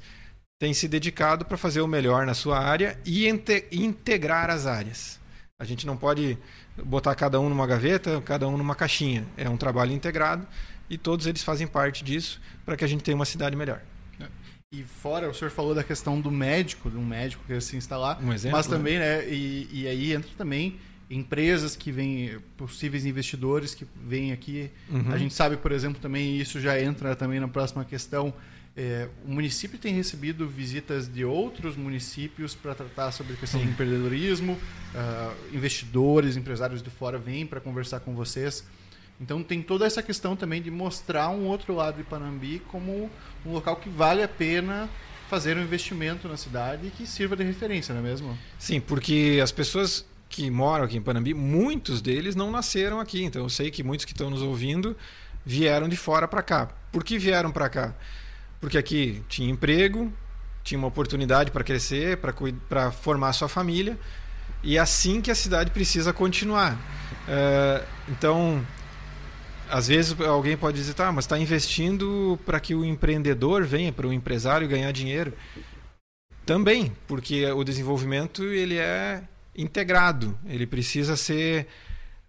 têm se dedicado para fazer o melhor na sua área e integrar as áreas. A gente não pode botar cada um numa gaveta, cada um numa caixinha. É um trabalho integrado e todos eles fazem parte disso para que a gente tenha uma cidade melhor. E fora, o senhor falou da questão do médico, de um médico que se instalar, um exemplo, mas também, né, né e, e, aí entra também empresas que vêm, possíveis investidores que vêm aqui. Uhum. A gente sabe, por exemplo, também, isso já entra também na próxima questão, é, o município tem recebido visitas de outros municípios para tratar sobre a questão Sim. do empreendedorismo, uh, investidores, empresários de fora vêm para conversar com vocês. Então tem toda essa questão também de mostrar um outro lado de Panambi como um local que vale a pena fazer um investimento na cidade e que sirva de referência, não é mesmo? Sim, porque as pessoas que moram aqui em Panambi, muitos deles não nasceram aqui. Então eu sei que muitos que estão nos ouvindo vieram de fora para cá. Por que vieram para cá? Porque aqui tinha emprego, tinha uma oportunidade para crescer, para formar sua família. E é assim que a cidade precisa continuar. Uh, então, às vezes alguém pode dizer, tá, mas está investindo para que o empreendedor venha, para o empresário ganhar dinheiro. Também, porque o desenvolvimento ele é integrado, ele precisa ser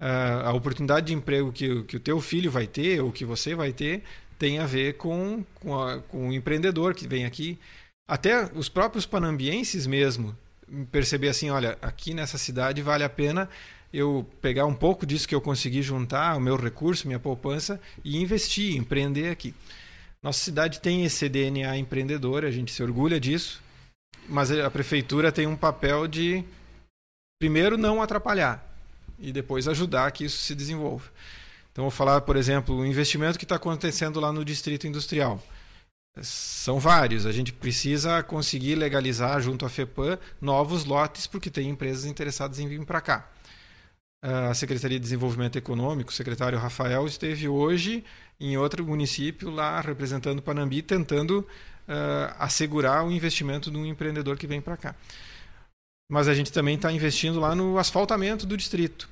uh, a oportunidade de emprego que, que o teu filho vai ter ou que você vai ter tem a ver com, com, a, com o empreendedor que vem aqui. Até os próprios panambienses mesmo perceber assim, olha, aqui nessa cidade vale a pena eu pegar um pouco disso que eu consegui juntar, o meu recurso, minha poupança, e investir, empreender aqui. Nossa cidade tem esse DNA empreendedor, a gente se orgulha disso, mas a prefeitura tem um papel de, primeiro, não atrapalhar e depois ajudar que isso se desenvolva. Então, vou falar, por exemplo, o investimento que está acontecendo lá no Distrito Industrial. São vários. A gente precisa conseguir legalizar junto à FEPAM novos lotes, porque tem empresas interessadas em vir para cá a Secretaria de Desenvolvimento Econômico, o secretário Rafael, esteve hoje em outro município lá representando Panambi, tentando uh, assegurar o investimento de um empreendedor que vem para cá. Mas a gente também está investindo lá no asfaltamento do distrito.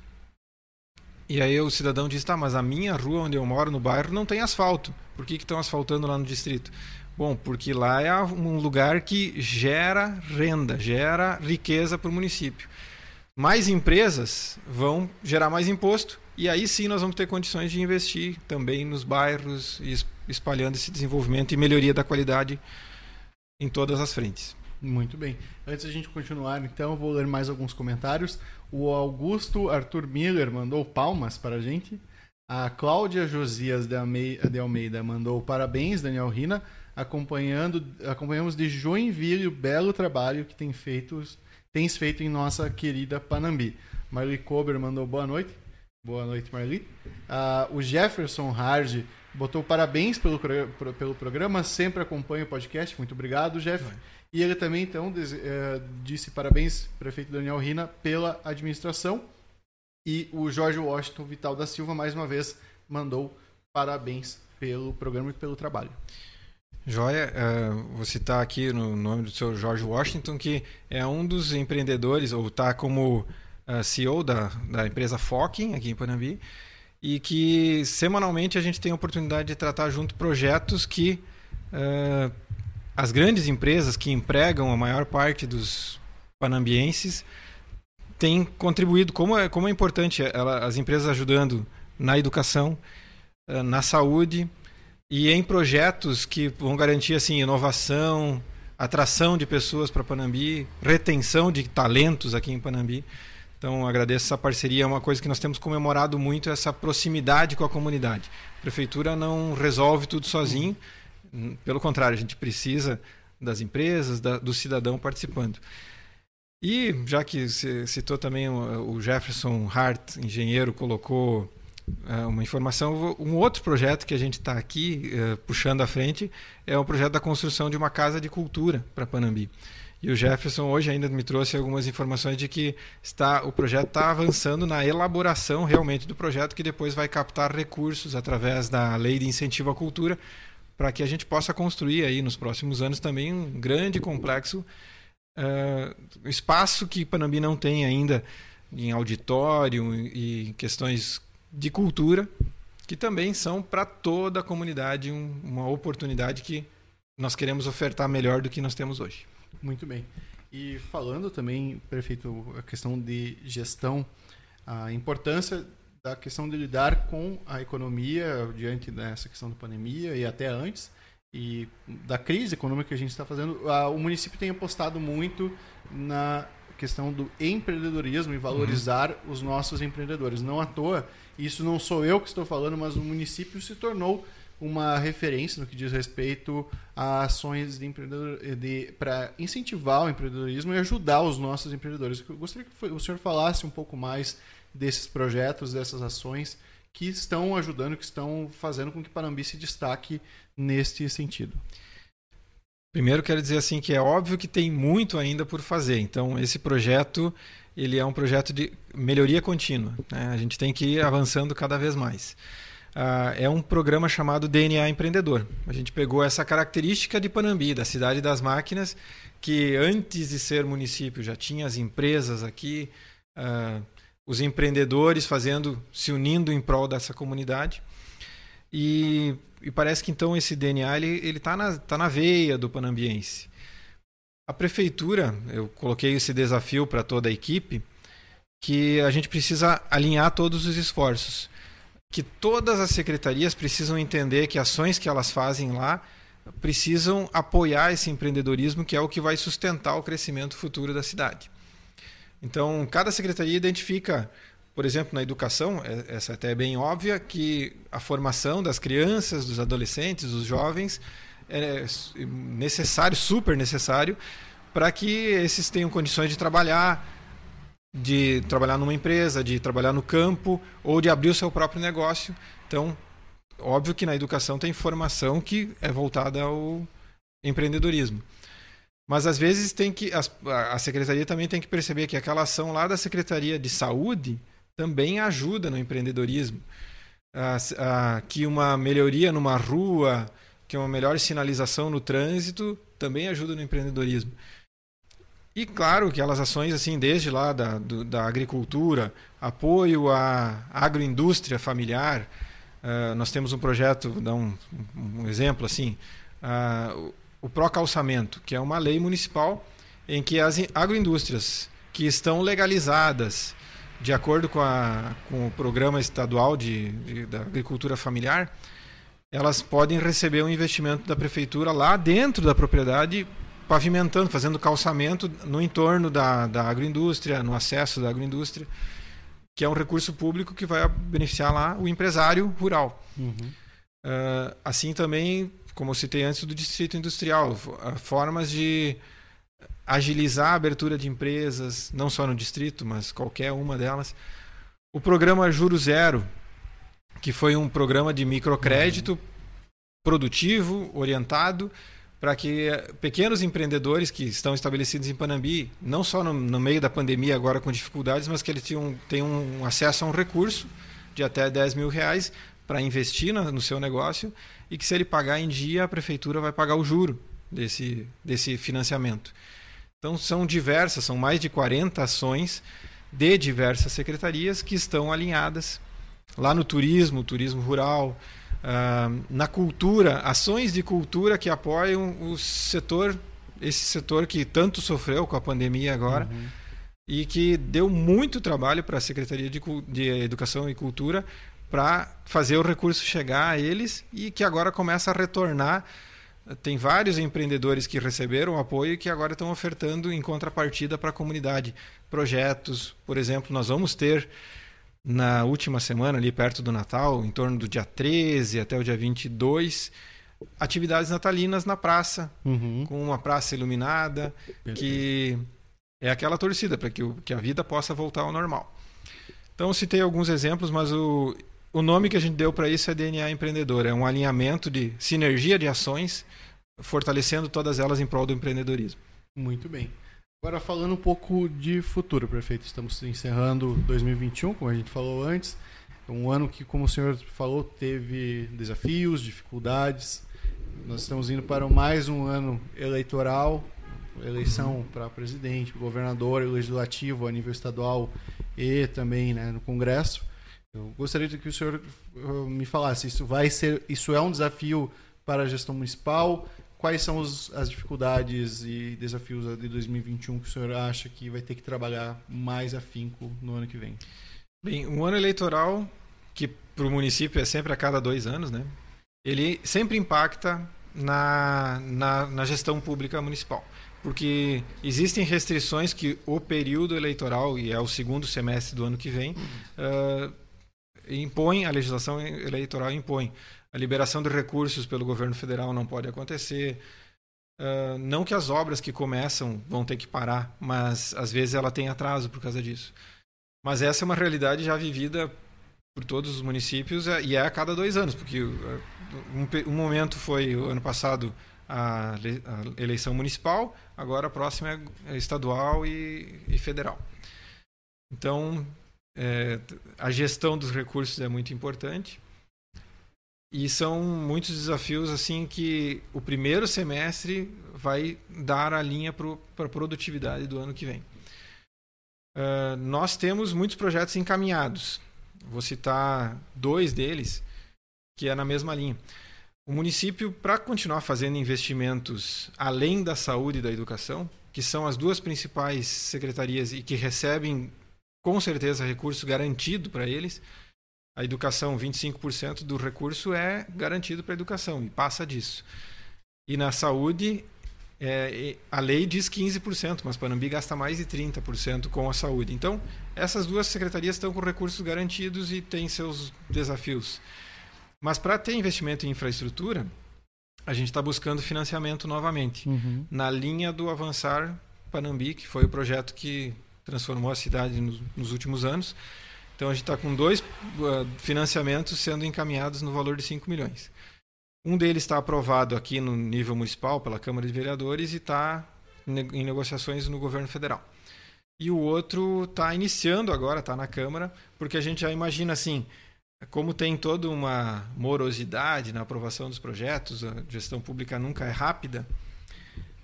E aí o cidadão diz: tá, mas a minha rua onde eu moro, no bairro, não tem asfalto. Por que estão asfaltando lá no distrito? Bom, porque lá é um lugar que gera renda, gera riqueza para o município mais empresas vão gerar mais imposto e aí sim nós vamos ter condições de investir também nos bairros e espalhando esse desenvolvimento e melhoria da qualidade em todas as frentes. Muito bem. Antes a gente continuar, então, vou ler mais alguns comentários. O Augusto Arthur Miller mandou palmas para a gente. A Cláudia Josias de Almeida, de Almeida mandou parabéns, Daniel Rina. Acompanhando, acompanhamos de Joinville o belo trabalho que tem feito tens feito em nossa querida Panambi. Marli Kober mandou boa noite. Boa noite, Marli. Uh, o Jefferson Hard botou parabéns pelo, pelo programa, sempre acompanha o podcast. Muito obrigado, Jeff. E ele também, então, uh, disse parabéns, prefeito Daniel Rina, pela administração. E o Jorge Washington Vital da Silva, mais uma vez, mandou parabéns pelo programa e pelo trabalho. Joia, uh, vou citar aqui no nome do seu George Washington, que é um dos empreendedores, ou está como uh, eh, CEO da, da empresa Focking, aqui em Panambi, e que semanalmente a gente tem a oportunidade de tratar junto projetos que uh, as grandes empresas que empregam a maior parte dos panambienses têm contribuído, como é, como é importante ela, as empresas ajudando na educação, na saúde, e em projetos que vão garantir assim inovação, atração de pessoas para Panambi, retenção de talentos aqui em Panambi. Então agradeço essa parceria, é uma coisa que nós temos comemorado muito essa proximidade com a comunidade. A prefeitura não resolve tudo sozinho, pelo contrário, a gente precisa das empresas, da, do cidadão participando. E já que citou também o Jefferson Hart, engenheiro, colocou uma informação. Um outro projeto que a gente está aqui uh, puxando à frente é o projeto da construção de uma casa de cultura para Panambi. E o Jefferson hoje ainda me trouxe algumas informações de que está, o projeto está avançando na elaboração realmente do projeto, que depois vai captar recursos através da lei de incentivo à cultura, para que a gente possa construir aí nos próximos anos também um grande complexo uh, espaço que Panambi não tem ainda em auditório e questões de cultura, que também são para toda a comunidade um, uma oportunidade que nós queremos ofertar melhor do que nós temos hoje. Muito bem. E falando também, prefeito, a questão de gestão, a importância da questão de lidar com a economia diante dessa questão da pandemia e até antes, e da crise econômica que a gente está fazendo, o município tem apostado muito na questão do empreendedorismo e valorizar uhum. os nossos empreendedores. Não à toa, isso não sou eu que estou falando, mas o município se tornou uma referência no que diz respeito a ações de empreendedor, de, para incentivar o empreendedorismo e ajudar os nossos empreendedores. Eu gostaria que o senhor falasse um pouco mais desses projetos, dessas ações que estão ajudando, que estão fazendo com que Panambi se destaque neste sentido. Primeiro quero dizer assim que é óbvio que tem muito ainda por fazer. Então esse projeto ele é um projeto de melhoria contínua. Né? A gente tem que ir avançando cada vez mais. Uh, é um programa chamado DNA Empreendedor. A gente pegou essa característica de Panambi, da cidade das máquinas, que antes de ser município já tinha as empresas aqui, uh, os empreendedores fazendo, se unindo em prol dessa comunidade. E, e parece que então esse DNA ele está na, tá na veia do panambiense. A prefeitura, eu coloquei esse desafio para toda a equipe, que a gente precisa alinhar todos os esforços. Que todas as secretarias precisam entender que ações que elas fazem lá precisam apoiar esse empreendedorismo, que é o que vai sustentar o crescimento futuro da cidade. Então, cada secretaria identifica, por exemplo, na educação, é, essa até é bem óbvia, que a formação das crianças, dos adolescentes, dos jovens é necessário, super necessário, para que esses tenham condições de trabalhar, de trabalhar numa empresa, de trabalhar no campo ou de abrir o seu próprio negócio. Então, óbvio que na educação tem formação que é voltada ao empreendedorismo. Mas às vezes tem que a, a secretaria também tem que perceber que aquela ação lá da secretaria de saúde também ajuda no empreendedorismo, a, a, que uma melhoria numa rua, que uma melhor sinalização no trânsito também ajuda no empreendedorismo. E claro, aquelas ações assim, desde lá da, do, da agricultura, apoio à agroindústria familiar. Uh, nós temos um projeto, vou dar um, um exemplo assim, uh, o Procalçamento, que é uma lei municipal em que as agroindústrias que estão legalizadas de acordo com, a, com o programa estadual de, de, da agricultura familiar, elas podem receber um investimento da prefeitura lá dentro da propriedade, pavimentando, fazendo calçamento no entorno da, da agroindústria, no acesso da agroindústria, que é um recurso público que vai beneficiar lá o empresário rural. Uhum. Uh, assim também como eu citei antes, do distrito industrial, formas de agilizar a abertura de empresas, não só no distrito, mas qualquer uma delas. O programa Juro Zero, que foi um programa de microcrédito uhum. produtivo, orientado, para que pequenos empreendedores que estão estabelecidos em Panambi, não só no, no meio da pandemia agora com dificuldades, mas que eles tenham, tenham um acesso a um recurso de até 10 mil reais para investir no, no seu negócio e que se ele pagar em dia, a prefeitura vai pagar o juro desse, desse financiamento. Então são diversas, são mais de 40 ações de diversas secretarias que estão alinhadas lá no turismo, turismo rural, uh, na cultura, ações de cultura que apoiam o setor, esse setor que tanto sofreu com a pandemia agora. Uhum. E que deu muito trabalho para a Secretaria de, de Educação e Cultura para fazer o recurso chegar a eles e que agora começa a retornar. Tem vários empreendedores que receberam apoio e que agora estão ofertando em contrapartida para a comunidade projetos. Por exemplo, nós vamos ter na última semana, ali perto do Natal, em torno do dia 13 até o dia 22, atividades natalinas na praça, uhum. com uma praça iluminada, que é aquela torcida para que, que a vida possa voltar ao normal. Então, citei alguns exemplos, mas o, o nome que a gente deu para isso é DNA Empreendedor. É um alinhamento de sinergia de ações, fortalecendo todas elas em prol do empreendedorismo. Muito bem. Agora falando um pouco de futuro, prefeito. Estamos encerrando 2021, como a gente falou antes. Um ano que, como o senhor falou, teve desafios, dificuldades. Nós estamos indo para mais um ano eleitoral, eleição uhum. para presidente, governador, legislativo a nível estadual e também né, no Congresso. Eu gostaria que o senhor uh, me falasse, isso vai ser, isso é um desafio para a gestão municipal? Quais são os, as dificuldades e desafios de 2021 que o senhor acha que vai ter que trabalhar mais afinco no ano que vem? Bem, um ano eleitoral que para o município é sempre a cada dois anos, né? Ele sempre impacta na, na, na gestão pública municipal porque existem restrições que o período eleitoral, e é o segundo semestre do ano que vem, uh, impõe, a legislação eleitoral impõe. A liberação de recursos pelo governo federal não pode acontecer. Uh, não que as obras que começam vão ter que parar, mas às vezes ela tem atraso por causa disso. Mas essa é uma realidade já vivida por todos os municípios é, e é a cada dois anos, porque uh, um, um momento foi o ano passado a, a, eleição municipal, agora a próxima é estadual e, e federal. Então, é, a gestão dos recursos é muito importante. E são muitos desafios assim que o primeiro semestre vai dar a linha para a produtividade do ano que vem. Uh, nós temos muitos projetos encaminhados. Vou citar dois deles, que é na mesma linha. O município, para continuar fazendo investimentos além da saúde e da educação, que são as duas principais secretarias e que recebem com certeza recurso garantido para eles, a educação, 25% do recurso é garantido para a educação e passa disso. E na saúde, é, a lei diz 15%, mas Panambi gasta mais de 30% com a saúde. Então, essas duas secretarias estão com recursos garantidos e têm seus desafios. Mas para ter investimento em infraestrutura, a gente está buscando financiamento novamente. Uhum. Na linha do Avançar Panambi, que foi o projeto que transformou a cidade nos, nos últimos anos. Então a gente está com dois uh, financiamentos sendo encaminhados no valor de 5 milhões. Um deles está aprovado aqui no nível municipal pela Câmara de Vereadores e está em negociações no governo federal. E o outro está iniciando agora, está na Câmara, porque a gente já imagina assim, como tem toda uma morosidade na aprovação dos projetos, a gestão pública nunca é rápida.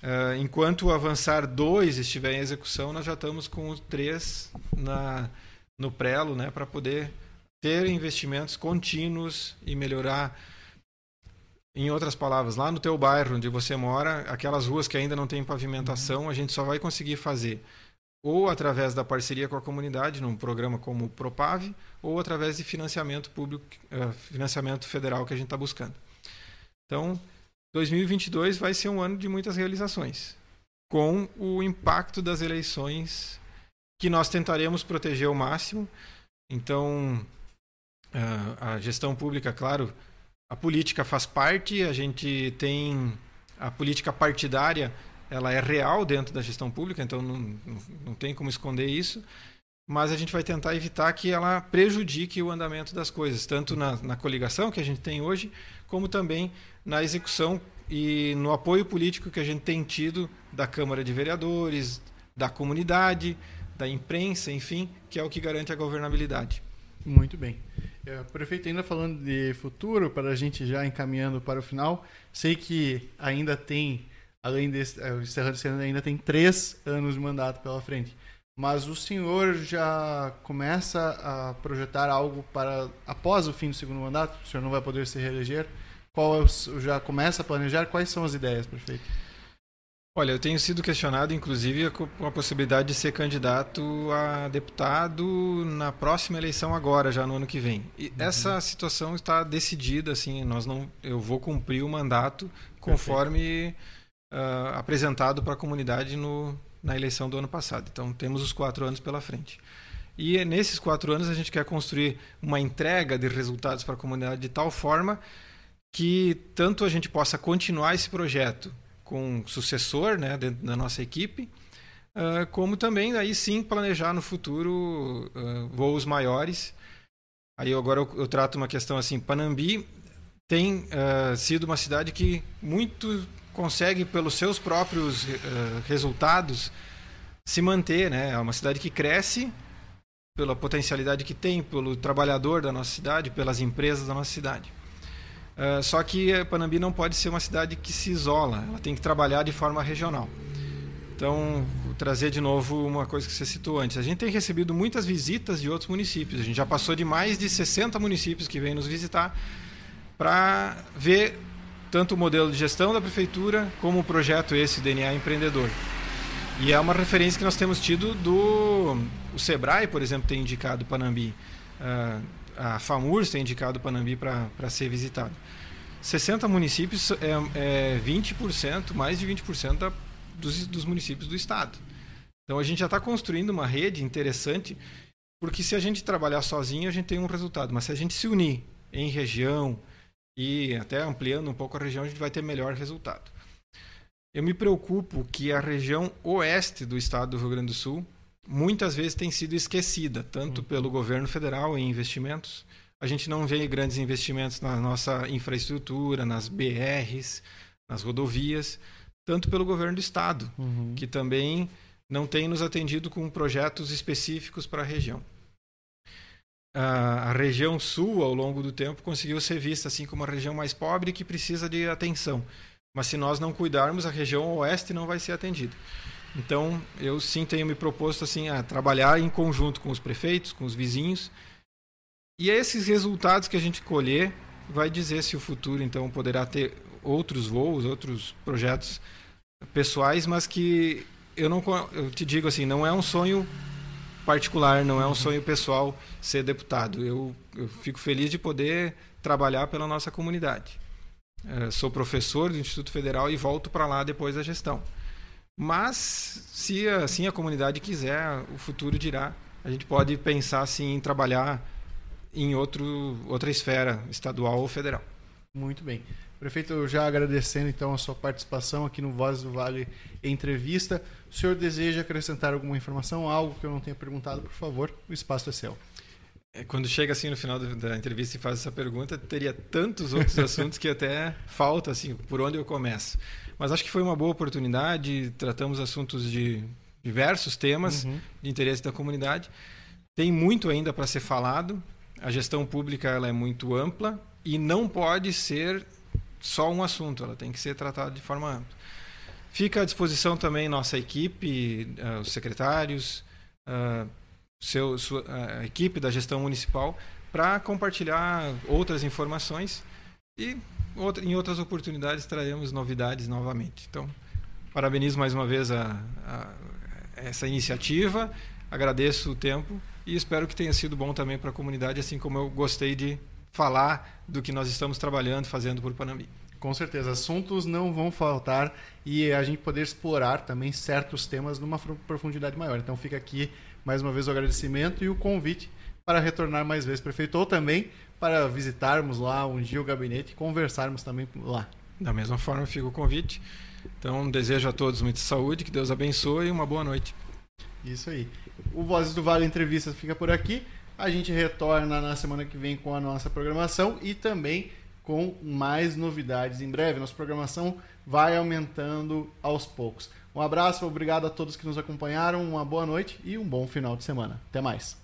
Uh, enquanto o Avançar 2 estiver em execução, nós já estamos com o 3 na, no prelo né, para poder ter investimentos contínuos e melhorar. Em outras palavras, lá no teu bairro onde você mora, aquelas ruas que ainda não têm pavimentação, a gente só vai conseguir fazer ou através da parceria com a comunidade, num programa como o Propave, ou através de financiamento público, uh, financiamento federal que a gente está buscando. Então, 2022 vai ser um ano de muitas realizações, com o impacto das eleições que nós tentaremos proteger ao máximo. Então, uh, a gestão pública, claro, a política faz parte, a gente tem a política partidária ela é real dentro da gestão pública, então não, não tem como esconder isso, mas a gente vai tentar evitar que ela prejudique o andamento das coisas, tanto na, na coligação que a gente tem hoje, como também na execução e no apoio político que a gente tem tido da Câmara de Vereadores, da comunidade, da imprensa, enfim, que é o que garante a governabilidade. Muito bem. É, prefeito, ainda falando de futuro, para a gente já encaminhando para o final, sei que ainda tem além desse, é, o Serra de ainda tem três anos de mandato pela frente. Mas o senhor já começa a projetar algo para após o fim do segundo mandato? O senhor não vai poder se reeleger? Qual é o, já começa a planejar? Quais são as ideias, prefeito? Olha, eu tenho sido questionado, inclusive, com a possibilidade de ser candidato a deputado na próxima eleição agora, já no ano que vem. E uhum. essa situação está decidida, assim, nós não, eu vou cumprir o mandato conforme uh, apresentado para a comunidade no, na eleição do ano passado. Então, temos os quatro anos pela frente. E nesses quatro anos a gente quer construir uma entrega de resultados para a comunidade de tal forma que tanto a gente possa continuar esse projeto com sucessor né, dentro da nossa equipe, uh, como também aí sim planejar no futuro uh, voos maiores. Aí agora eu, eu, trato uma questão assim, Panambi tem uh, sido uma cidade que muito consegue, pelos seus próprios uh, resultados, se manter. Né? É uma cidade que cresce pela potencialidade que tem, pelo trabalhador da nossa cidade, pelas empresas da nossa cidade. Uh, só que Panambi não pode ser uma cidade que se isola, ela tem que trabalhar de forma regional. Então, trazer de novo uma coisa que você citou antes. A gente tem recebido muitas visitas de outros municípios. A gente já passou de mais de 60 municípios que vêm nos visitar para ver tanto o modelo de gestão da prefeitura como o projeto esse DNA empreendedor. E é uma referência que nós temos tido do o Sebrae, por exemplo, tem indicado Panambi. Uh, a FAMURS tem indicado Panambi para ser visitado. 60 municípios é, é 20%, mais de 20% da dos, dos municípios do estado. Então a gente já está construindo uma rede interessante, porque se a gente trabalhar sozinho, a gente tem um resultado. Mas se a gente se unir em região e até ampliando um pouco a região, a gente vai ter melhor resultado. Eu me preocupo que a região oeste do estado do Rio Grande do Sul muitas vezes tem sido esquecida, tanto uhum. pelo governo federal em investimentos. A gente não vê grandes investimentos na nossa infraestrutura, nas BRs, nas rodovias tanto pelo governo do estado, uhum. que também não tem nos atendido com projetos específicos para a região. A, a região sul, ao longo do tempo, conseguiu ser vista assim como uma região mais pobre que precisa de atenção. Mas se nós não cuidarmos, a região oeste não vai ser atendida. Então, eu sim tenho me proposto assim a trabalhar em conjunto com os prefeitos, com os vizinhos. E esses resultados que a gente colher vai dizer se o futuro então poderá ter outros voos, outros projetos pessoais, mas que eu não eu te digo assim, não é um sonho particular, não é um sonho pessoal ser deputado. Eu, eu fico feliz de poder trabalhar pela nossa comunidade. É, sou professor do Instituto Federal e volto para lá depois da gestão. Mas, se assim a comunidade quiser, o futuro dirá. A gente pode pensar assim, em trabalhar em outro, outra esfera, estadual ou federal. Muito bem. Prefeito, já agradecendo então a sua participação aqui no Voz do Vale Entrevista. O senhor deseja acrescentar alguma informação, algo que eu não tenha perguntado, por favor, o espaço é seu. É, quando chega assim no final da entrevista e faz essa pergunta, teria tantos outros [laughs] assuntos que até falta assim, por onde eu começo. Mas acho que foi uma boa oportunidade, tratamos assuntos de diversos temas uhum. de interesse da comunidade. Tem muito ainda para ser falado. A gestão pública ela é muito ampla e não pode ser só um assunto, ela tem que ser tratada de forma ampla. Fica à disposição também nossa equipe, uh, os secretários, uh, seu, sua, a equipe da gestão municipal para compartilhar outras informações e outra, em outras oportunidades traremos novidades novamente. Então, parabenizo mais uma vez a, a, essa iniciativa, agradeço o tempo e espero que tenha sido bom também para a comunidade, assim como eu gostei de falar do que nós estamos trabalhando, fazendo por Panambi. Com certeza, assuntos não vão faltar e a gente poder explorar também certos temas numa profundidade maior. Então fica aqui mais uma vez o agradecimento e o convite para retornar mais vezes, prefeito, ou também para visitarmos lá um dia o gabinete e conversarmos também lá. Da mesma forma, fica o convite. Então, desejo a todos muita saúde, que Deus abençoe e uma boa noite. Isso aí. O Vozes do Vale Entrevista fica por aqui. A gente retorna na semana que vem com a nossa programação e também com mais novidades em breve. Nossa programação vai aumentando aos poucos. Um abraço, obrigado a todos que nos acompanharam, uma boa noite e um bom final de semana. Até mais.